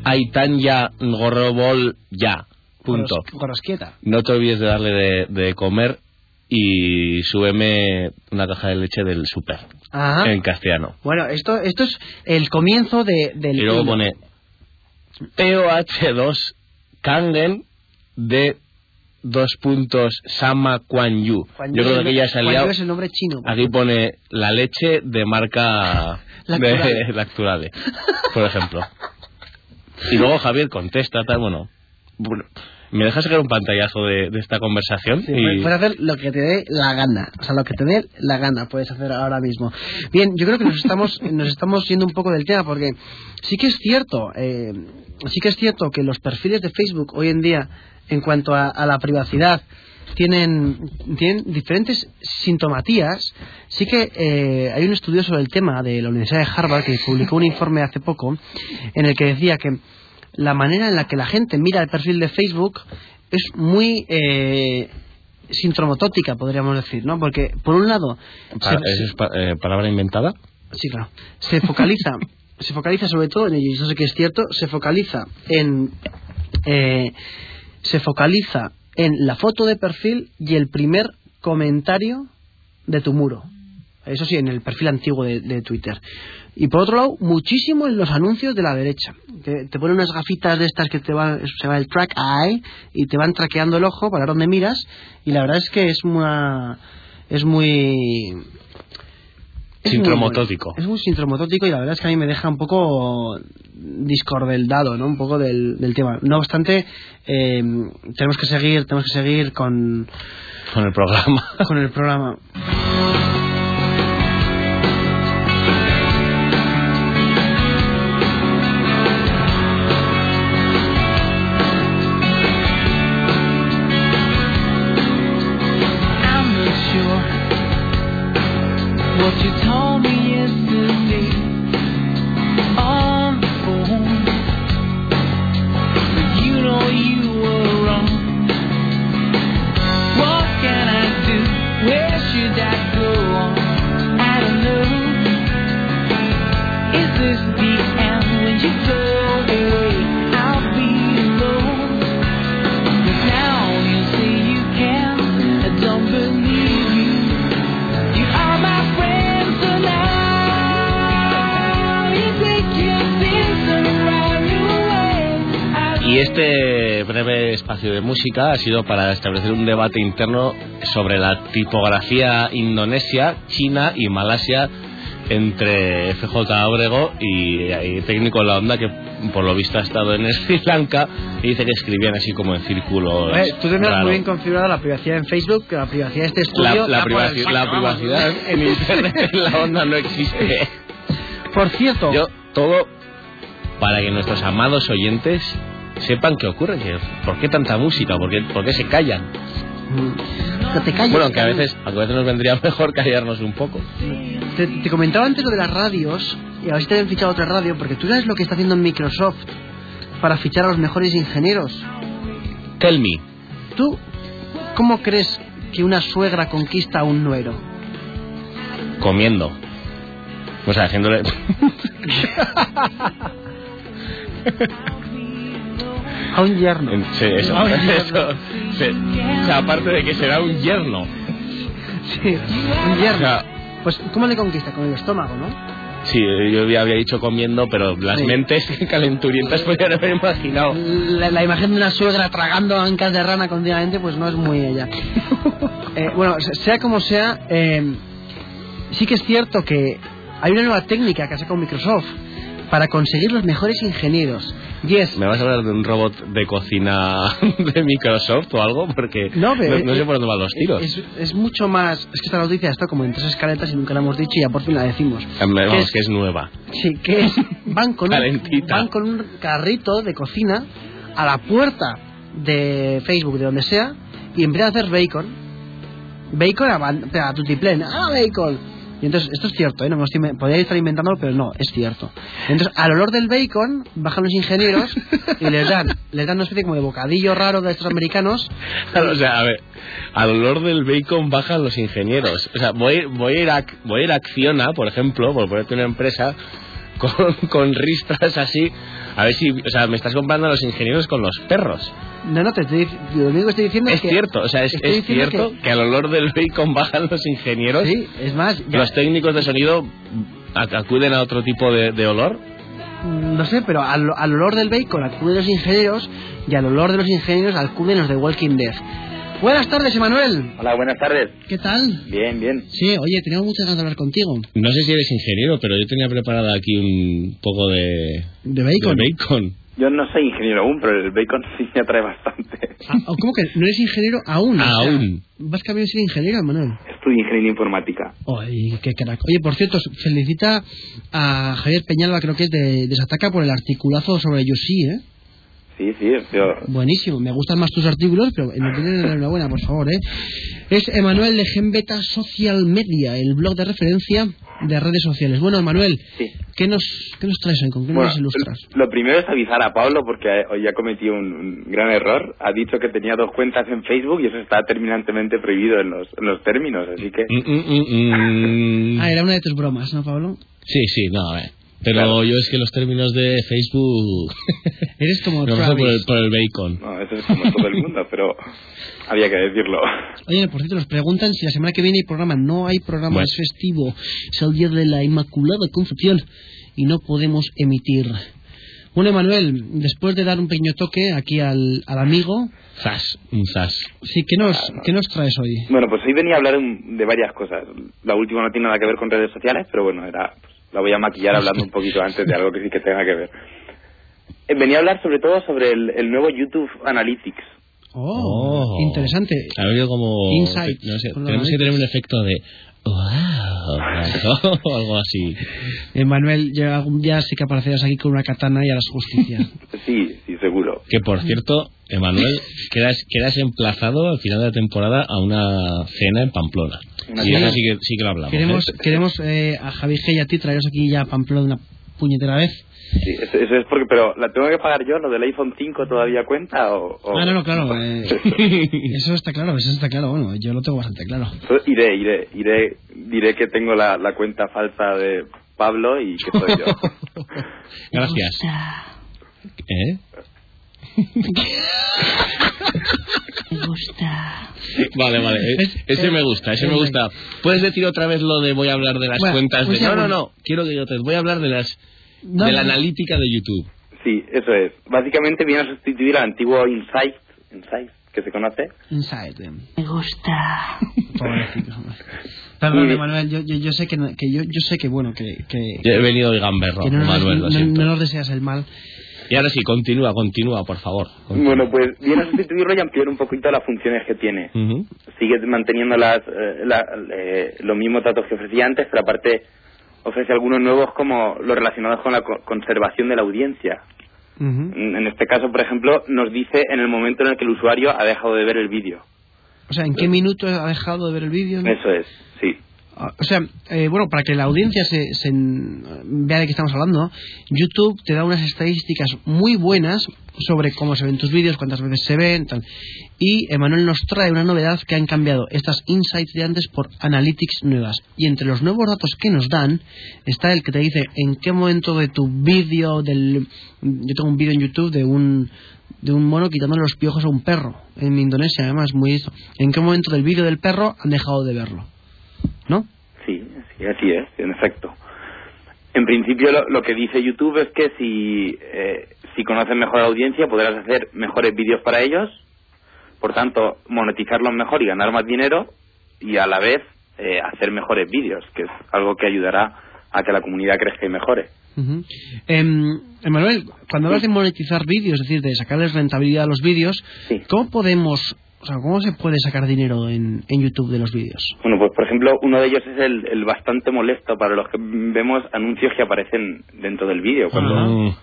Aitanya Ngorobol Ya. Punto. Goros-. No te olvides de darle de, de comer y súbeme una caja de leche del super Ajá. en castellano. Bueno, esto, esto es el comienzo de, del. Y luego pone POH2 Kangen de dos puntos Sama Quan Yu. Yo creo que ya. Yu es el nombre chino. Aquí pone la leche de marca [laughs] Lacturale. de Lacturale, [laughs] por ejemplo. Y luego Javier contesta, tal, bueno. bueno, ¿Me dejas sacar un pantallazo de, de esta conversación? Sí, y... Puedes hacer lo que te dé la gana. O sea, lo que te dé la gana puedes hacer ahora mismo. Bien, yo creo que nos estamos, [laughs] nos estamos yendo un poco del tema porque sí que es cierto, eh, sí que es cierto que los perfiles de Facebook hoy en día, en cuanto a, a la privacidad, tienen, tienen diferentes sintomatías. Sí que eh, hay un estudio sobre el tema de la Universidad de Harvard que publicó un informe hace poco en el que decía que la manera en la que la gente mira el perfil de Facebook es muy eh, sintomatótica, podríamos decir, ¿no? Porque, por un lado, Pa- se- ¿Eso es pa- eh, palabra inventada? Sí, claro. Se focaliza, [laughs] se focaliza sobre todo en ello, y eso sé que es cierto, se focaliza en eh, se focaliza en la foto de perfil y el primer comentario de tu muro. Eso sí, en el perfil antiguo de, de Twitter. Y por otro lado, muchísimo en los anuncios de la derecha. Que te ponen unas gafitas de estas que te va, se va el track eye y te van traqueando el ojo para dónde miras. Y la verdad es que es una, es muy Es Sintromotótico. Es muy sintromotótico y la verdad es que a mí me deja un poco discordeldado, ¿no? Un poco del, del tema. No obstante, eh, tenemos que seguir, tenemos que seguir con, Con el programa. con el programa. You de música ha sido para establecer un debate interno sobre la tipografía indonesia, china y malasia entre FJ Abrego y, y técnico en la onda que por lo visto ha estado en [laughs] Sri Lanka y dice que escribían así como en círculos. Eh, tú tendrás raros. muy bien configurada la privacidad en Facebook, la privacidad de este la, estudio. la el privaci- saco, la vamos. privacidad en [laughs] internet en la onda no existe. Por cierto, Yo, todo para que nuestros amados oyentes sepan qué ocurre, que, por qué tanta música, por qué, por qué se callan. Que te calles. Bueno, aunque a veces, a veces nos vendría [laughs] mejor callarnos un poco. Te, te comentaba antes lo de las radios, y a ver si te habían fichado otra radio, porque tú sabes lo que está haciendo Microsoft para fichar a los mejores ingenieros. Tell me. ¿Tú cómo crees que una suegra conquista a un nuero? Comiendo. O sea, haciéndole... [laughs] [laughs] A un yerno. Sí, eso. A un yerno. [laughs] eso. Sí. O sea, aparte de que será un yerno. Sí, un O yerno. sea, Pues, ¿cómo le conquista? Con el estómago, ¿no? sí, yo ya había dicho comiendo, pero las Sí. mentes [laughs] calenturientas podrían haber imaginado. La, la imagen de una suegra tragando ancas de rana continuamente, pues no es muy ella. [laughs] Eh, bueno, se- sea como sea, eh, sí que es cierto que hay una nueva técnica que ha sacado Microsoft para conseguir los mejores ingenieros. Y es ¿Me vas a hablar de un robot de cocina [laughs] de Microsoft o algo? Porque No, no sé por dónde van los tiros. Es, es mucho más. Es que esta noticia está como en tres escaletas y nunca la hemos dicho y ya por fin la decimos. Eh, Vamos, que es- que es nueva. Sí, que es. Van con, un, van con un carrito de cocina a la puerta de Facebook, de donde sea, y empiezan a hacer bacon. Bacon a, a tutiplén. ¡Ah, bacon! Y entonces, esto es cierto, ¿eh? No estoy, estar inventándolo, pero no, es cierto. Entonces, al olor del bacon, bajan los ingenieros y les dan, les dan una especie como de bocadillo raro de estos americanos. [laughs] o sea, a ver, al olor del bacon bajan los ingenieros. O sea, voy, voy, a, ir a, voy a ir a Acciona, por ejemplo, por ponerte una empresa, con, con ristras así, a ver si, o sea, me estás comparando a los ingenieros con los perros. No, no, te estoy, lo único que estoy diciendo es, Es que... cierto, o sea, es, cierto que... al olor del bacon bajan los ingenieros. Sí, es más, ya- Los técnicos de sonido acuden a otro tipo de, de olor. no sé, pero al, al olor del bacon acuden los ingenieros y al olor de los ingenieros acuden los de Walking Dead. Buenas tardes, Emanuel. Hola, buenas tardes. ¿Qué tal? Bien, bien. Sí, oye, teníamos muchas ganas de hablar contigo. No sé si eres ingeniero, pero yo tenía preparado aquí un poco de, ¿De bacon? de bacon. Yo no soy ingeniero aún, pero el bacon sí me atrae bastante. Ah, ¿Cómo que no eres ingeniero aún? O sea, Aún. ¿Vas camino a ser ingeniero, Emanuel? Estudio ingeniería informática. Ay, qué crack. Oye, por cierto, felicita a Javier Peñalba, creo que es de, por el articulazo sobre Yoshi, ¿eh? Sí, sí, yo... Buenísimo, me gustan más tus artículos, pero me tienen enhorabuena, por favor, ¿eh? Es Emanuel de Genbeta Social Media, el blog de referencia de redes sociales. Bueno, Emanuel, Sí. ¿qué nos, qué nos traes hoy? ¿Con qué Bueno, nos ilustras? lo primero es avisar a Pablo porque hoy ha cometido un, un gran error. Ha dicho que tenía dos cuentas en Facebook y eso está terminantemente prohibido en los, en los términos, así que... Mm, mm, mm, mm. Ah, era una de tus bromas, ¿no, Pablo? Sí, sí, no, a ver. Pero Claro. yo es que los términos de Facebook... [laughs] Eres como me paso por el, Travis. por el bacon. No, eso es como todo el mundo, pero había que decirlo. Oye, por cierto, nos preguntan si la semana que viene hay programa. No hay programa, Bueno. es festivo. Es el día de la Inmaculada Concepción y no podemos emitir. Bueno, Emanuel, después de dar un pequeño toque aquí al, al amigo, Zas, un zas. sí, ¿qué nos, ¿qué nos traes hoy? Bueno, pues hoy venía a hablar de varias cosas. La última no tiene nada que ver con redes sociales, pero bueno, era pues, la voy a maquillar hablando un poquito antes de algo que sí que tenga que ver. Eh, Venía a hablar sobre todo sobre el, el nuevo YouTube Analytics. Oh, Oh. interesante. Ha habido como... Insight. no sé, tenemos que tener un efecto de... ¡Wow! o [laughs] algo así. Emanuel, ya algún día sí que aparecerás aquí con una katana y harás justicia. [laughs] Sí, sí, seguro. Que por cierto, Emanuel, [laughs] quedas, quedas emplazado al final de la temporada a una cena en Pamplona. Una eso sí que, sí que lo hablamos. queremos ¿eh? queremos eh, a Javi G y a ti traeros aquí ya a Pamplona de una puñetera vez. Sí, eso, eso es porque, pero ¿la tengo que pagar yo? ¿Lo del iPhone 5 todavía cuenta? O, o- Ah, no, no, claro. eh, [laughs] eso está claro, eso está claro. Bueno, yo lo tengo bastante claro. Pues iré, iré, iré, diré que tengo la, la cuenta falsa de Pablo y que soy yo. [laughs] Gracias. ¿Eh? Me gusta. Vale, vale. Es- Ese es- me gusta, ese me gusta. ¿Puedes decir otra vez lo de voy a hablar de las Bueno, cuentas pues de... ya, No, no, no. Quiero que yo te... Voy a hablar de las... No, de la no. analítica de YouTube. Sí, eso es. Básicamente viene a sustituir al antiguo Insight, Insight que se conoce. Inside. eh. Me gusta. Perdón, Manuel, yo, yo, yo sé que, no- que yo, yo sé que bueno que, que, Yo he venido de gamberro, que no, nos- Manuel, lo no- siento. no nos deseas el mal. Y ahora sí, continúa, continúa, por favor. Continúa. Bueno, pues viene a sustituirlo y ampliar un poquito las funciones que tiene. Sigue manteniendo las, eh, la- eh, los mismos datos que ofrecía antes, pero aparte ofrece algunos nuevos como los relacionados con la co- conservación de la audiencia. En este caso, por ejemplo, nos dice en el momento en el que el usuario ha dejado de ver el vídeo. O sea, ¿en qué minuto ha dejado de ver el vídeo? Eso es, sí. O sea, eh, bueno, para que la audiencia se, se en- vea de qué estamos hablando, YouTube te da unas estadísticas muy buenas sobre cómo se ven tus vídeos, cuántas veces se ven, tal. Y Emanuel nos trae una novedad que han cambiado estas insights de antes por analytics nuevas. Y entre los nuevos datos que nos dan está el que te dice en qué momento de tu vídeo, del, yo tengo un vídeo en YouTube de un de un mono quitándole los piojos a un perro en Indonesia, además muy. ¿En qué momento del vídeo del perro han dejado de verlo? ¿No? Sí, sí, así es, en efecto. En principio lo, lo que dice YouTube es que si, eh, si conoces mejor a la audiencia podrás hacer mejores vídeos para ellos, por tanto monetizarlos mejor y ganar más dinero y a la vez eh, hacer mejores vídeos, que es algo que ayudará a que la comunidad crezca y mejore. Ujú. Em, Emanuel, cuando hablas de monetizar vídeos, es decir, de sacarles rentabilidad a los vídeos, Sí. ¿cómo podemos, o sea, cómo se puede sacar dinero en, en YouTube de los vídeos? Bueno, pues por ejemplo, uno de ellos es el, el bastante molesto para los que vemos anuncios que aparecen dentro del vídeo, cuando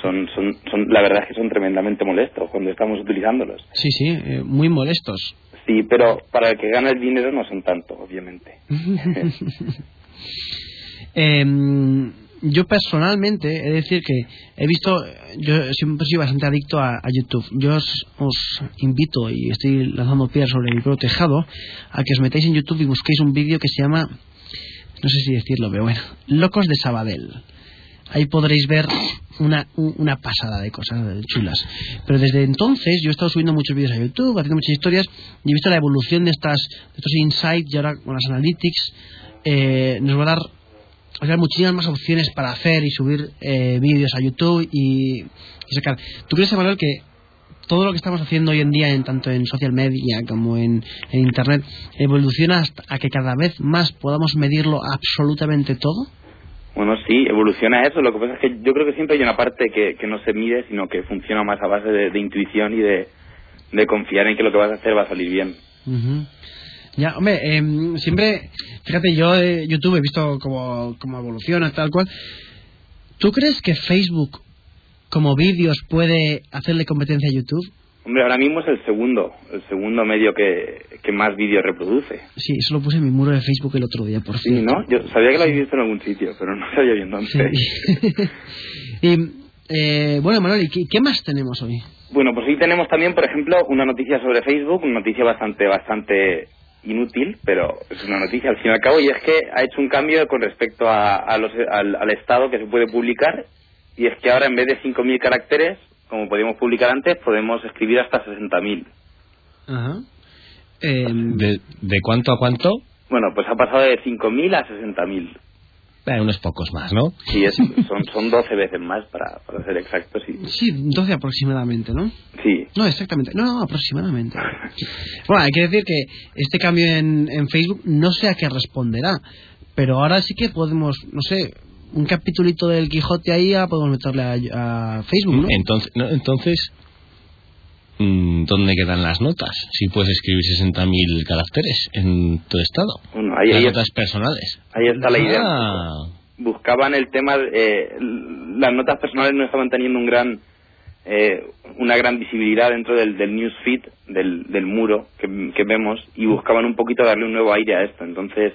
son, son, son, la verdad es que son tremendamente molestos cuando estamos utilizándolos. Sí, sí, eh, muy molestos. Sí, pero para el que gana el dinero no son tanto, obviamente. [laughs] Em, yo personalmente he de decir que he visto, yo siempre sido bastante adicto a, YouTube. Yo os, invito y estoy lanzando piedras sobre mi propio tejado a que os metáis en YouTube y busquéis un vídeo que se llama, no sé si decirlo, pero bueno, Locos de Sabadell. Ahí podréis ver una, un- una pasada de cosas chulas. Pero desde entonces yo he estado subiendo muchos vídeos a YouTube, haciendo muchas historias y he visto la evolución de, estas, de estos insights y ahora con las analytics eh, nos va a dar o sea, muchísimas más opciones para hacer y subir eh, vídeos a YouTube y, y sacar. ¿Tú crees, Emanuel, que todo lo que estamos haciendo hoy en día, en, tanto en social media como en, en Internet, evoluciona hasta a que cada vez más podamos medirlo absolutamente todo? Bueno, sí, evoluciona eso. Lo que pasa es que yo creo que siempre hay una parte que, que no se mide, sino que funciona más a base de, de intuición y de, de confiar en que lo que vas a hacer va a salir bien. Ujú. Ya, hombre, em, siempre, fíjate, yo de YouTube he visto cómo, cómo evoluciona, tal cual. ¿Tú crees que Facebook, como vídeos, puede hacerle competencia a YouTube? Hombre, ahora mismo es el segundo, el segundo medio que, que más vídeos reproduce. Sí, eso lo puse en mi muro de Facebook el otro día, por Sí, cierto. ¿no? Yo sabía que lo había visto en algún sitio, pero no sabía bien dónde. Sí. [laughs] y, eh, bueno, Manuel, ¿y qué más tenemos hoy? Bueno, pues hoy tenemos también, por ejemplo, una noticia sobre Facebook, una noticia bastante, bastante inútil, pero es una noticia al fin y al cabo, y es que ha hecho un cambio con respecto a, a los- al, al estado que se puede publicar, y es que ahora en vez de 5.000 caracteres, como podíamos publicar antes, podemos escribir hasta 60.000. Ajá. Em, ¿De, ¿De cuánto a cuánto? Bueno, pues ha pasado de 5.000 a 60.000. Eh, unos pocos más, ¿no? Sí, es, son, son 12 veces más para, para ser exactos. Y, Sí, 12 aproximadamente, ¿no? sí, No, exactamente. No, no, aproximadamente. Bueno, hay que decir que este cambio en, en Facebook no sé a qué responderá, pero ahora sí que podemos, no sé, un capitulito del Quijote ahí ya podemos meterle a, a Facebook, ¿no? Entonces, no, entonces ¿dónde quedan las notas? Si puedes escribir 60.000 caracteres en tu estado. bueno, ahí, las ahí, notas personales. ahí está la idea. Ah, buscaban el tema, eh, las notas personales no estaban teniendo un gran, eh, una gran visibilidad dentro del, del newsfeed, del, del muro que, que vemos, y buscaban un poquito darle un nuevo aire a esto. Entonces,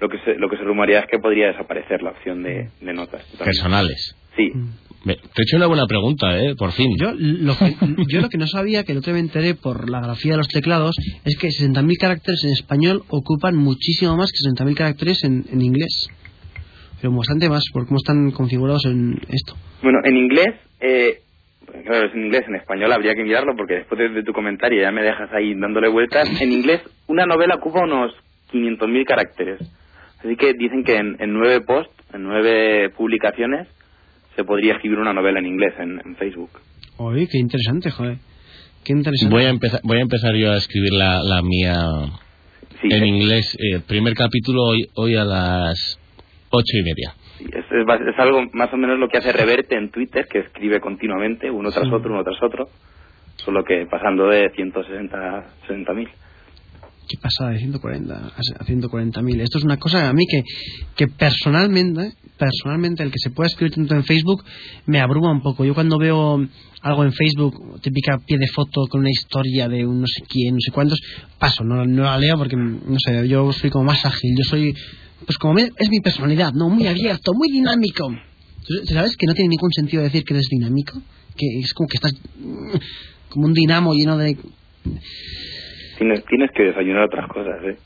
lo que se, lo que se rumorea es que podría desaparecer la opción de, de notas. También. personales. Sí, Te he hecho una buena pregunta, ¿eh? Por fin. Yo lo, que, [laughs] yo lo que no sabía, que el otro día me enteré por la grafía de los teclados, es que 60.000 caracteres en español ocupan muchísimo más que 60.000 caracteres en, en inglés. Pero bastante más, por cómo están configurados en esto. Bueno, en inglés, eh, claro, es en inglés, en español habría que mirarlo porque después de, de tu comentario ya me dejas ahí dándole vueltas. En inglés, una novela ocupa unos 500.000 caracteres. Así que dicen que en, en nueve posts, en nueve publicaciones, se podría escribir una novela en inglés en, en Facebook. Oye, qué interesante, joder. Qué interesante. Voy a empezar, voy a empezar yo a escribir la, la mía Sí, en eh, inglés. El primer capítulo hoy, hoy a las ocho y media. sí, es, es es algo más o menos lo que hace Reverte en Twitter, que escribe continuamente, uno tras Sí. otro, uno tras otro, solo que pasando de 160 a 60.000. ¿Qué pasa de 140 a 140.000? Esto es una cosa a mí que, que personalmente, personalmente, el que se pueda escribir tanto en Facebook me abruma un poco. Yo cuando veo algo en Facebook, típica pie de foto con una historia de un no sé quién, no sé cuántos, paso, no, no la leo porque, no sé, yo soy como más ágil, yo soy, pues como me- es mi personalidad, ¿no? Muy abierto, muy dinámico. ¿Sabes que no tiene ningún sentido decir que eres dinámico? Que es como que estás como un dinamo lleno de... Tienes, tienes que desayunar otras cosas, ¿eh?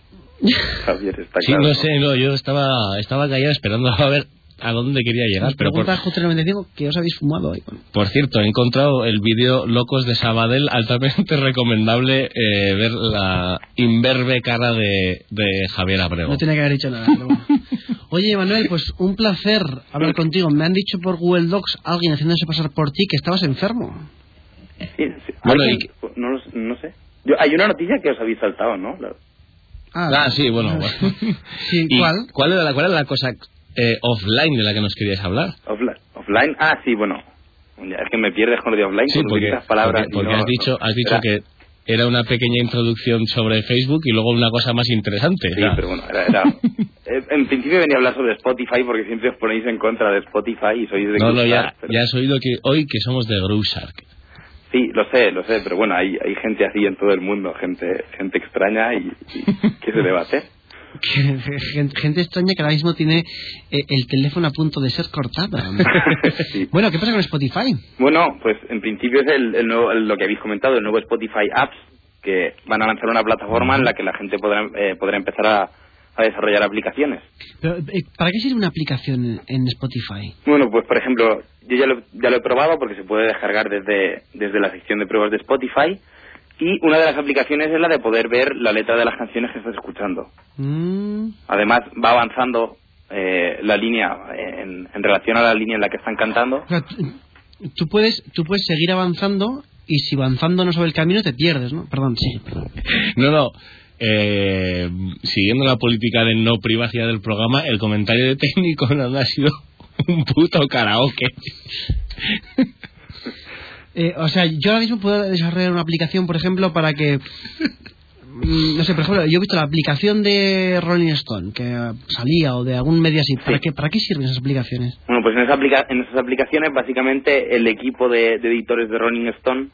[laughs] Javier, está Sí, claro. no sé, no, yo estaba, estaba callado esperando a ver a dónde quería llegar. Pero por, pregunta J95 que os habéis fumado hoy. por cierto, he encontrado el vídeo Locos de Sabadell, altamente [laughs] recomendable eh, ver la imberbe cara de, de Javier Abrego. No tenía que haber dicho nada. pero bueno. [laughs] Oye, Manuel, pues un placer hablar contigo. Me han dicho por Google Docs alguien haciéndose pasar por ti que estabas enfermo. Sí, sí. Bueno, y- no, lo- no sé. Yo, hay una noticia que os habéis saltado, ¿no? La- Ah, sí, bueno. [laughs] bueno. Sí, ¿Y ¿cuál? ¿Cuál era la, cuál era la cosa eh, offline de la que nos queríais hablar? Offline. offline. Ah, sí, bueno. Ya, es que me pierdes con lo de offline. Sí, porque, esas palabras. porque, porque y no- has dicho, has dicho era- que era una pequeña introducción sobre Facebook y luego una cosa más interesante. Sí, pero bueno, era, era- [laughs] eh, En principio venía a hablar sobre Spotify porque siempre os ponéis en contra de Spotify y sois de no, no, Groove ya, Shark, pero- ya has oído que hoy que somos de Groove Shark. Sí, lo sé, lo sé, pero bueno, hay, hay gente así en todo el mundo, gente gente extraña y, y [laughs] ¿qué se? Que- gente, gente extraña que ahora mismo tiene eh, el teléfono a punto de ser cortada. [laughs] Sí. Bueno, ¿qué pasa con Spotify? Bueno, pues en principio es el, el nuevo, el- lo que habéis comentado, el nuevo Spotify Apps, que van a lanzar una plataforma en la que la gente podrá, eh, podrá empezar a, a desarrollar aplicaciones. Pero, eh, ¿Para qué sirve una aplicación en, Spotify? Bueno, pues por ejemplo, yo ya lo, ya lo he probado porque se puede descargar desde, desde la sección de pruebas de Spotify y una de las aplicaciones es la de poder ver la letra de las canciones que estás escuchando. Mm, Además, va avanzando eh, la línea en, en relación a la línea en la que están cantando. o sea, tú, tú puedes, tú puedes seguir avanzando y si avanzando no sobre el camino te pierdes, ¿no? Perdón, sí, perdón. [laughs] No, no. Eh, siguiendo la política de no privacidad del programa, el comentario de técnico [laughs] no ha sido un puto karaoke. [laughs] Eh, o sea, yo ahora mismo puedo desarrollar una aplicación, por ejemplo, para que... mm, No sé, por ejemplo, yo he visto la aplicación de Rolling Stone que salía o de algún medio así. ¿Para, Sí. qué, ¿Para qué sirven esas aplicaciones? Bueno, pues en, esa aplica- en esas aplicaciones básicamente el equipo de, de editores de Rolling Stone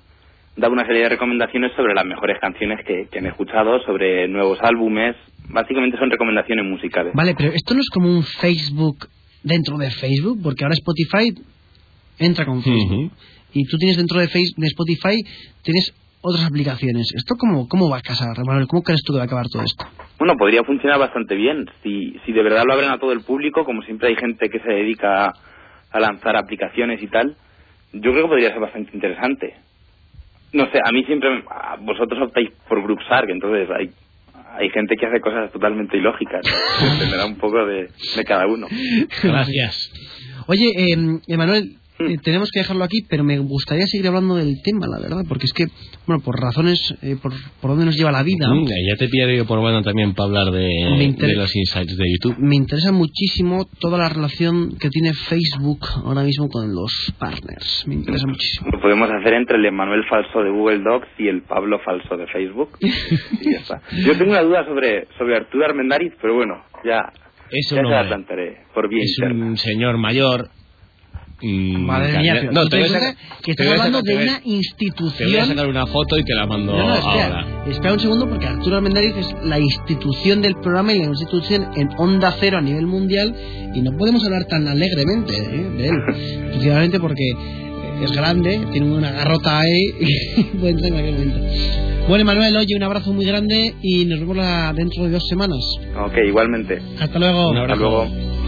da una serie de recomendaciones sobre las mejores canciones que, que han escuchado, sobre nuevos álbumes. Básicamente son recomendaciones musicales. Vale, pero esto no es como un Facebook dentro de Facebook, porque ahora Spotify entra con Facebook. Y tú tienes dentro de, Facebook, de Spotify, tienes otras aplicaciones. ¿Esto cómo, cómo va a casar, Manuel? ¿Cómo crees tú que va a acabar todo esto? Bueno, podría funcionar bastante bien. Si, si de verdad lo abren a todo el público, como siempre hay gente que se dedica a, a lanzar aplicaciones y tal, yo creo que podría ser bastante interesante. No sé, a mí siempre, a- vosotros optáis por Group Shark, entonces hay, hay gente que hace cosas totalmente ilógicas. [laughs] Dependerá un poco de, de cada uno. Gracias. Oye, eh, Emanuel, eh, tenemos que dejarlo aquí, pero me gustaría seguir hablando del tema, la verdad, porque es que, bueno, por razones, eh, por, por dónde nos lleva la vida, Mm, ya te pillaré yo por bueno también para hablar de, inter- de los insights de YouTube. me interesa muchísimo toda la relación que tiene Facebook ahora mismo con los partners. Me interesa muchísimo. Lo podemos hacer entre el Emanuel falso de Google Docs y el Pablo falso de Facebook. [laughs] Y ya está. Yo tengo una duda sobre, sobre Arturo Armendariz, pero bueno, ya, Es ya se la hombre. plantearé por bien Es interna. un señor mayor. Madre mía, pero no, ¿tú te voy a sacar- que te estás hablando sacar- de una Te voy a institución. sacar una foto y te la mando No, no, espera, ahora. espera un segundo porque Arturo Armendáriz es la institución del programa y la institución en onda cero a nivel mundial y no podemos hablar tan alegremente ¿eh? de él. [laughs] Principalmente porque es grande, tiene una garrota ahí y [laughs] puede entrar en cualquier momento. Bueno, Manuel, oye, un abrazo muy grande y nos vemos la- dentro de dos semanas. Ok, igualmente. Hasta luego. Un Hasta abrazo. luego.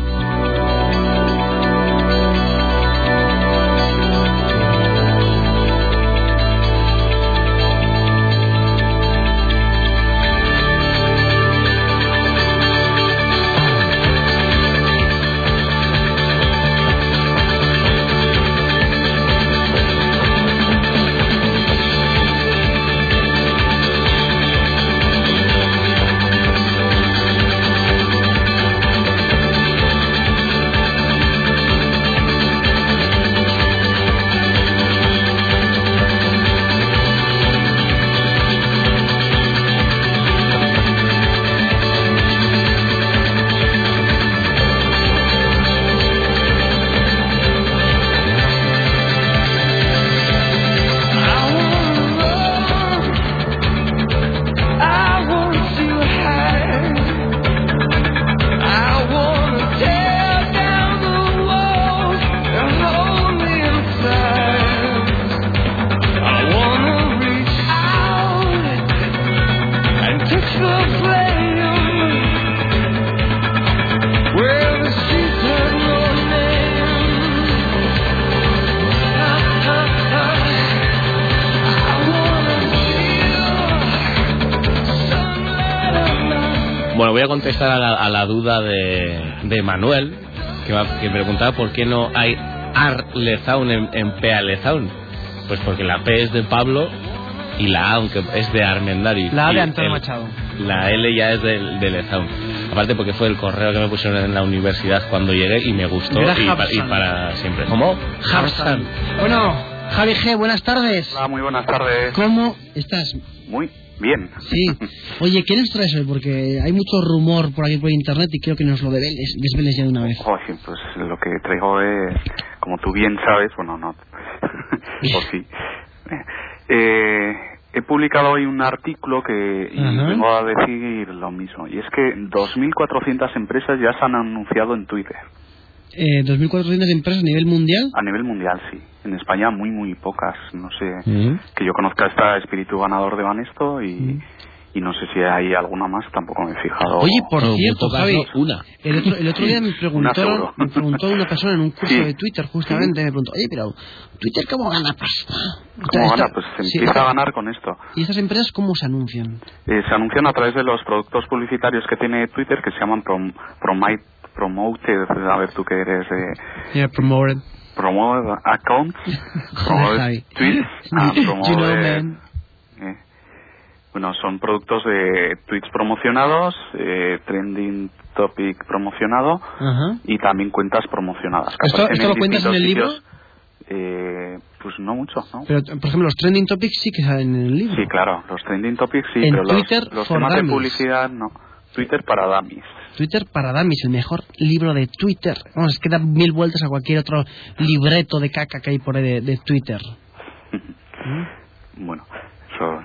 Contestar a la, a la duda de, de Manuel, que, va- que preguntaba por qué no hay Arlezaun en, en Pealezaun. Pues porque la P es de Pablo y la A, aunque es de Armendariz. La A de Antonio el- Machado. La L ya es de, de Lezaun. Aparte porque fue el correo que me pusieron en la universidad cuando llegué y me gustó y, pa- y Hapsan. para siempre. ¿Cómo? Hapsan. Bueno, Javi G, buenas tardes. Hola, muy buenas tardes. ¿Cómo estás? Muy bien. Sí. Oye, ¿qué nos traes hoy? Porque hay mucho rumor por aquí por internet y creo que nos lo desveles, desveles ya de una vez. Oye, pues lo que traigo es, como tú bien sabes, bueno, no, [laughs] o sí. Eh, he publicado hoy un artículo que y vengo a decir lo mismo. Y es que 2.400 empresas ya se han anunciado en Twitter. Eh, 2.400 empresas a nivel mundial. A nivel mundial, sí. En España muy, muy pocas. No sé. Mm. Que yo conozca está Espíritu Ganador de Banesto y, y no sé si hay alguna más, tampoco me he fijado. Oye, por No, cierto, Javi, una. el otro, el otro día me [laughs] preguntó, me preguntó una persona en un curso Sí. de Twitter, justamente, me preguntó, oye, pero ¿Twitter cómo gana pasta? ¿Cómo Esta- gana? Pues se sí, empieza a ganar con esto. ¿Y estas empresas cómo se anuncian? Eh, se anuncian a través de los productos publicitarios que tiene Twitter que se llaman prom, promite- Promoted, a ver tú que eres de Yeah, promoted. Promoted Accounts, [laughs] Promoted. Tweets, ah, [laughs] You know, Promoted- man. eh, bueno, son productos de tweets promocionados, eh, trending topic promocionado Ajá. y también cuentas promocionadas. ¿Esto- esto lo cuentas en el libro? Eh, pues no mucho, ¿no? Pero, por ejemplo, los trending topics sí que salen en el libro. Sí, claro, los trending topics sí, En pero los- Twitter los, for temas de dummies. publicidad no. Twitter para dummies. Twitter para Damis, el mejor libro de Twitter. Vamos, es que da mil vueltas a cualquier otro libreto de caca que hay por ahí de, de Twitter. Bueno, eso,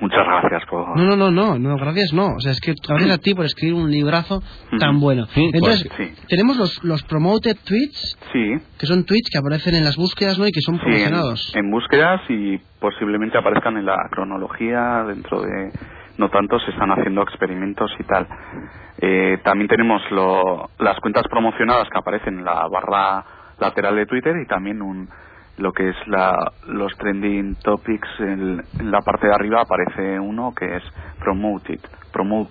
muchas gracias por... No, no, no, no, no, gracias, no. O sea, es que gracias a ti por escribir un librazo tan bueno. Sí, Entonces, pues, sí. tenemos los, los promoted tweets, Sí, que son tweets que aparecen en las búsquedas, ¿no? Y que son sí, en, promocionados. en búsquedas y posiblemente aparezcan en la cronología dentro de... No tanto, se están haciendo experimentos y tal. Eh, también tenemos lo- las cuentas promocionadas que aparecen en la barra lateral de Twitter y también un lo que es la, los trending topics en, en la parte de arriba aparece uno que es promoted promo,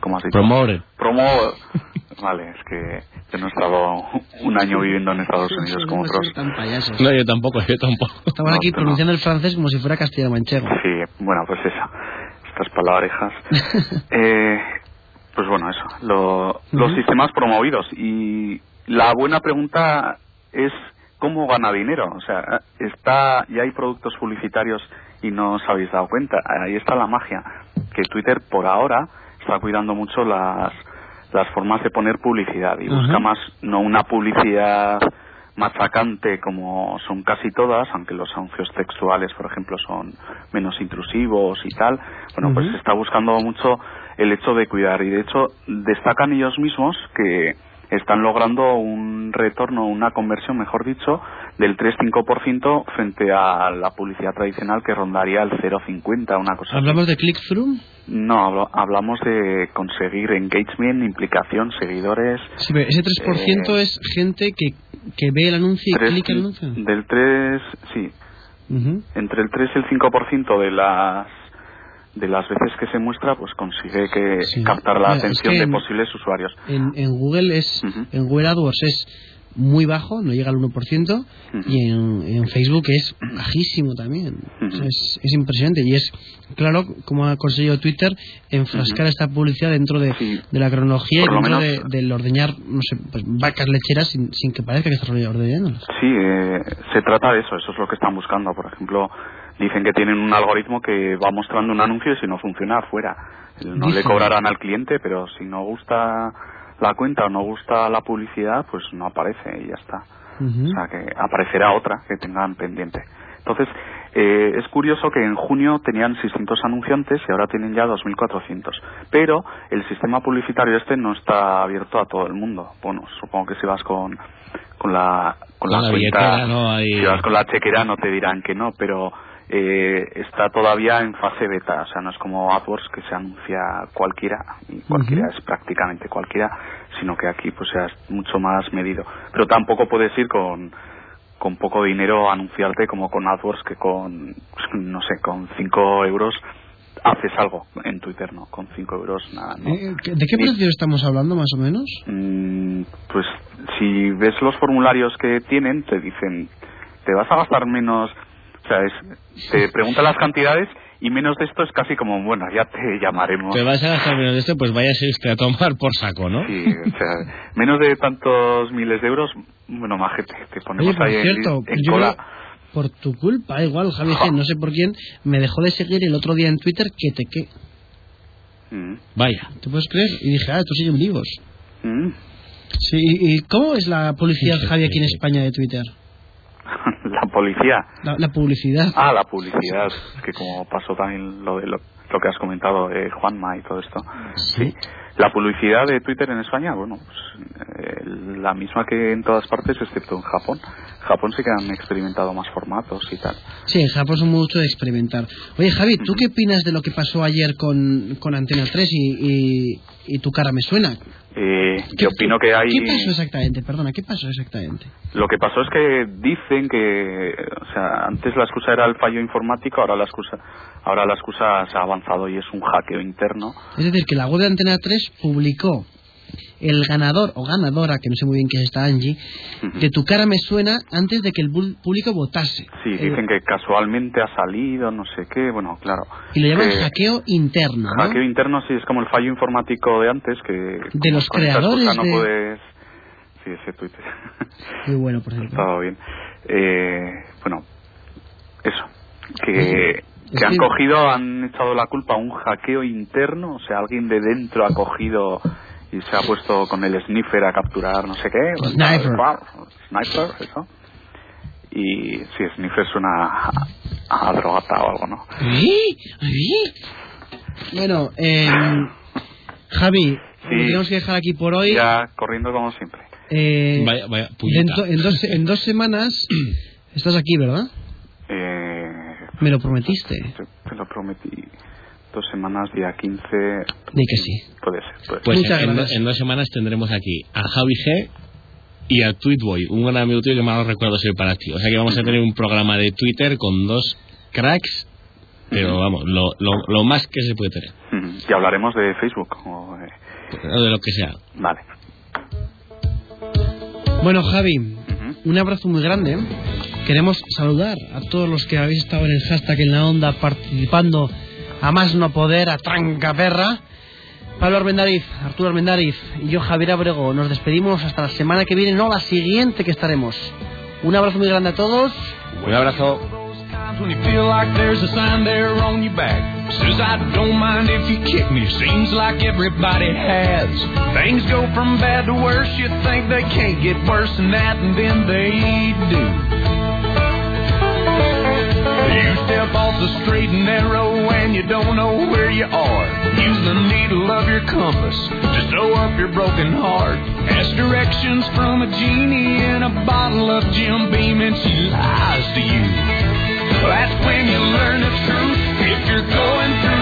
¿cómo has dicho? Promoted. Promo... [laughs] Vale, es que yo no he estado un año viviendo en Estados Unidos como otros. No, yo tampoco, yo tampoco. Estaban aquí No, tú no. pronunciando el francés como si fuera castellano-manchego. Sí, bueno, pues eso. Estas palabrejas. [laughs] Eh, pues bueno, eso. Lo- Los sistemas promovidos. Y la buena pregunta es cómo gana dinero. O sea, está ya hay productos publicitarios y no os habéis dado cuenta. Ahí está la magia. Que Twitter por ahora está cuidando mucho las, las formas de poner publicidad y busca más no una publicidad machacante como son casi todas, aunque los anuncios textuales, por ejemplo, son menos intrusivos y tal. Bueno, pues se está buscando mucho el hecho de cuidar y de hecho destacan ellos mismos que están logrando un retorno, una conversión, mejor dicho, del 3-5% frente a la publicidad tradicional que rondaría el 0,50, una cosa así. ¿Hablamos de click-through? No, hablo- hablamos de conseguir engagement, implicación, seguidores. Sí, pero ese 3% Eh, es gente que, que ve el anuncio y Tres- clica el anuncio. Del 3, sí, Ujú. entre el 3 y el 5% de las de las veces que se muestra, pues consigue que Sí. captar la Mira, es atención que de en- posibles usuarios. En, en Google es Ujú. en Google AdWords es muy bajo, no llega al 1%, Ujú. y en, en Facebook es bajísimo también. O sea, Ujú. es, es impresionante y es claro como ha conseguido Twitter enfrascar esta publicidad dentro de, Sí. de la cronología Por y dentro menos- de, del ordeñar, no sé, pues, vacas lecheras sin, sin que parezca que estás ordeñándolas. Sí, eh, se trata de eso, eso es lo que están buscando. Por ejemplo, dicen que tienen un algoritmo que va mostrando un anuncio y si no funciona, fuera. No le cobrarán al cliente, pero si no gusta la cuenta o no gusta la publicidad, pues no aparece y ya está. O sea, que aparecerá otra que tengan pendiente. Entonces, eh, es curioso que en junio tenían 600 anunciantes y ahora tienen ya 2.400. Pero el sistema publicitario este no está abierto a todo el mundo. Bueno, supongo que si vas con, con la, con Con la, la si vas con la chequera no te dirán que no, pero eh, está todavía en fase beta. O sea, no es como AdWords que se anuncia cualquiera, y cualquiera es prácticamente cualquiera, sino que aquí pues es mucho más medido. Pero tampoco puedes ir con, con poco dinero a anunciarte como con AdWords que con, [laughs] no sé, con 5 euros haces algo en Twitter, ¿no? Con 5 euros nada, ¿no? Eh, ¿De qué precio estamos hablando más o menos? Mm, pues si ves los formularios que tienen, te dicen, te vas a gastar menos, o sea, es, te preguntan las cantidades y menos de esto es casi como, bueno, ya te llamaremos. Te vas a gastar menos de esto, pues usted a tomar por saco, ¿no? Sí, o sea, menos de tantos miles de euros, bueno, majete, te ponemos Oye, por ahí cierto, en, yo cola. por tu culpa, igual, Javi [laughs] G, no sé por quién, me dejó de seguir el otro día en Twitter que te que. Mm, Vaya. ¿Te puedes creer? Y dije, ah, estos siguen vivos. mm. Sí, ¿y cómo es la publicidad, Javi, aquí en. España de Twitter? [laughs] la policía. La, la publicidad. Ah, la publicidad, que como pasó también lo de lo, lo que has comentado de Juanma y todo esto. Sí. La publicidad de Twitter en España, bueno, pues eh, la misma que en todas partes, excepto en Japón. Japón sí que han experimentado más formatos y tal. Sí, en Japón son mucho de experimentar. Oye, Javi, ¿tú qué opinas de lo que pasó ayer con, con Antena 3 y, y, y tu cara me suena? Eh, ¿Qué- yo opino que hay... ¿Qué pasó exactamente? Perdona, ¿qué pasó exactamente? Lo que pasó es que dicen que, o sea, antes la excusa era el fallo informático, ahora la excusa, ahora la excusa se ha avanzado y es un hackeo interno. Es decir, que la web de Antena 3 publicó el ganador o ganadora, que no sé muy bien qué es esta Angie, de tu cara me suena antes de que el público votase. Sí, Eh, dicen que casualmente ha salido, no sé qué, bueno, claro. y lo llaman hackeo interno, ¿no? Hackeo interno sí es como el fallo informático de antes que De los creadores no de- puedes sí ese Twitter [laughs] Muy bueno, por cierto. estaba bien eh, bueno eso que, que han cogido han echado la culpa a un hackeo interno o sea alguien de dentro ha cogido y se ha puesto con el sniffer a capturar no sé qué Sniper. sniper eso y sí sniffer suena a, a drogata o algo no ¿Sí? ¿Sí? Bueno, eh, Javi, Sí. lo tenemos que dejar aquí por hoy. ya corriendo como siempre Eh, Vaya, vaya, dentro- en, dos, en dos semanas estás aquí, ¿verdad? Eh, Me lo prometiste. te, te lo prometí. Dos semanas, día 15. Di que sí. Puede ser, puede ser. Pues Muchas en, gracias. en dos semanas tendremos aquí a Javi G y a Tweetboy, un gran amigo tuyo que malos recuerdos soy para ti. O sea que vamos a tener un programa de Twitter con dos cracks pero vamos, lo, lo, lo más que se puede tener. Y hablaremos de Facebook. o, eh, O de lo que sea. Vale. Bueno, Javi, un abrazo muy grande. Queremos saludar a todos los que habéis estado en el hashtag en la onda participando a más no poder, a tranca perra. Pablo Armendariz, Arturo Armendariz y yo, Javier Abrego, nos despedimos hasta la semana que viene, no la siguiente que estaremos. Un abrazo muy grande a todos. Un abrazo. When you feel like there's a sign there on your back says I don't mind if you kick me. Seems like everybody has. Things go from bad to worse. You think they can't get worse than that, and then they do. You step off the straight and narrow and you don't know where you are. Use the needle of your compass to sew up your broken heart. Ask directions from a genie in a bottle of Jim Beam and she lies to you. That's when you learn the truth. If you're going through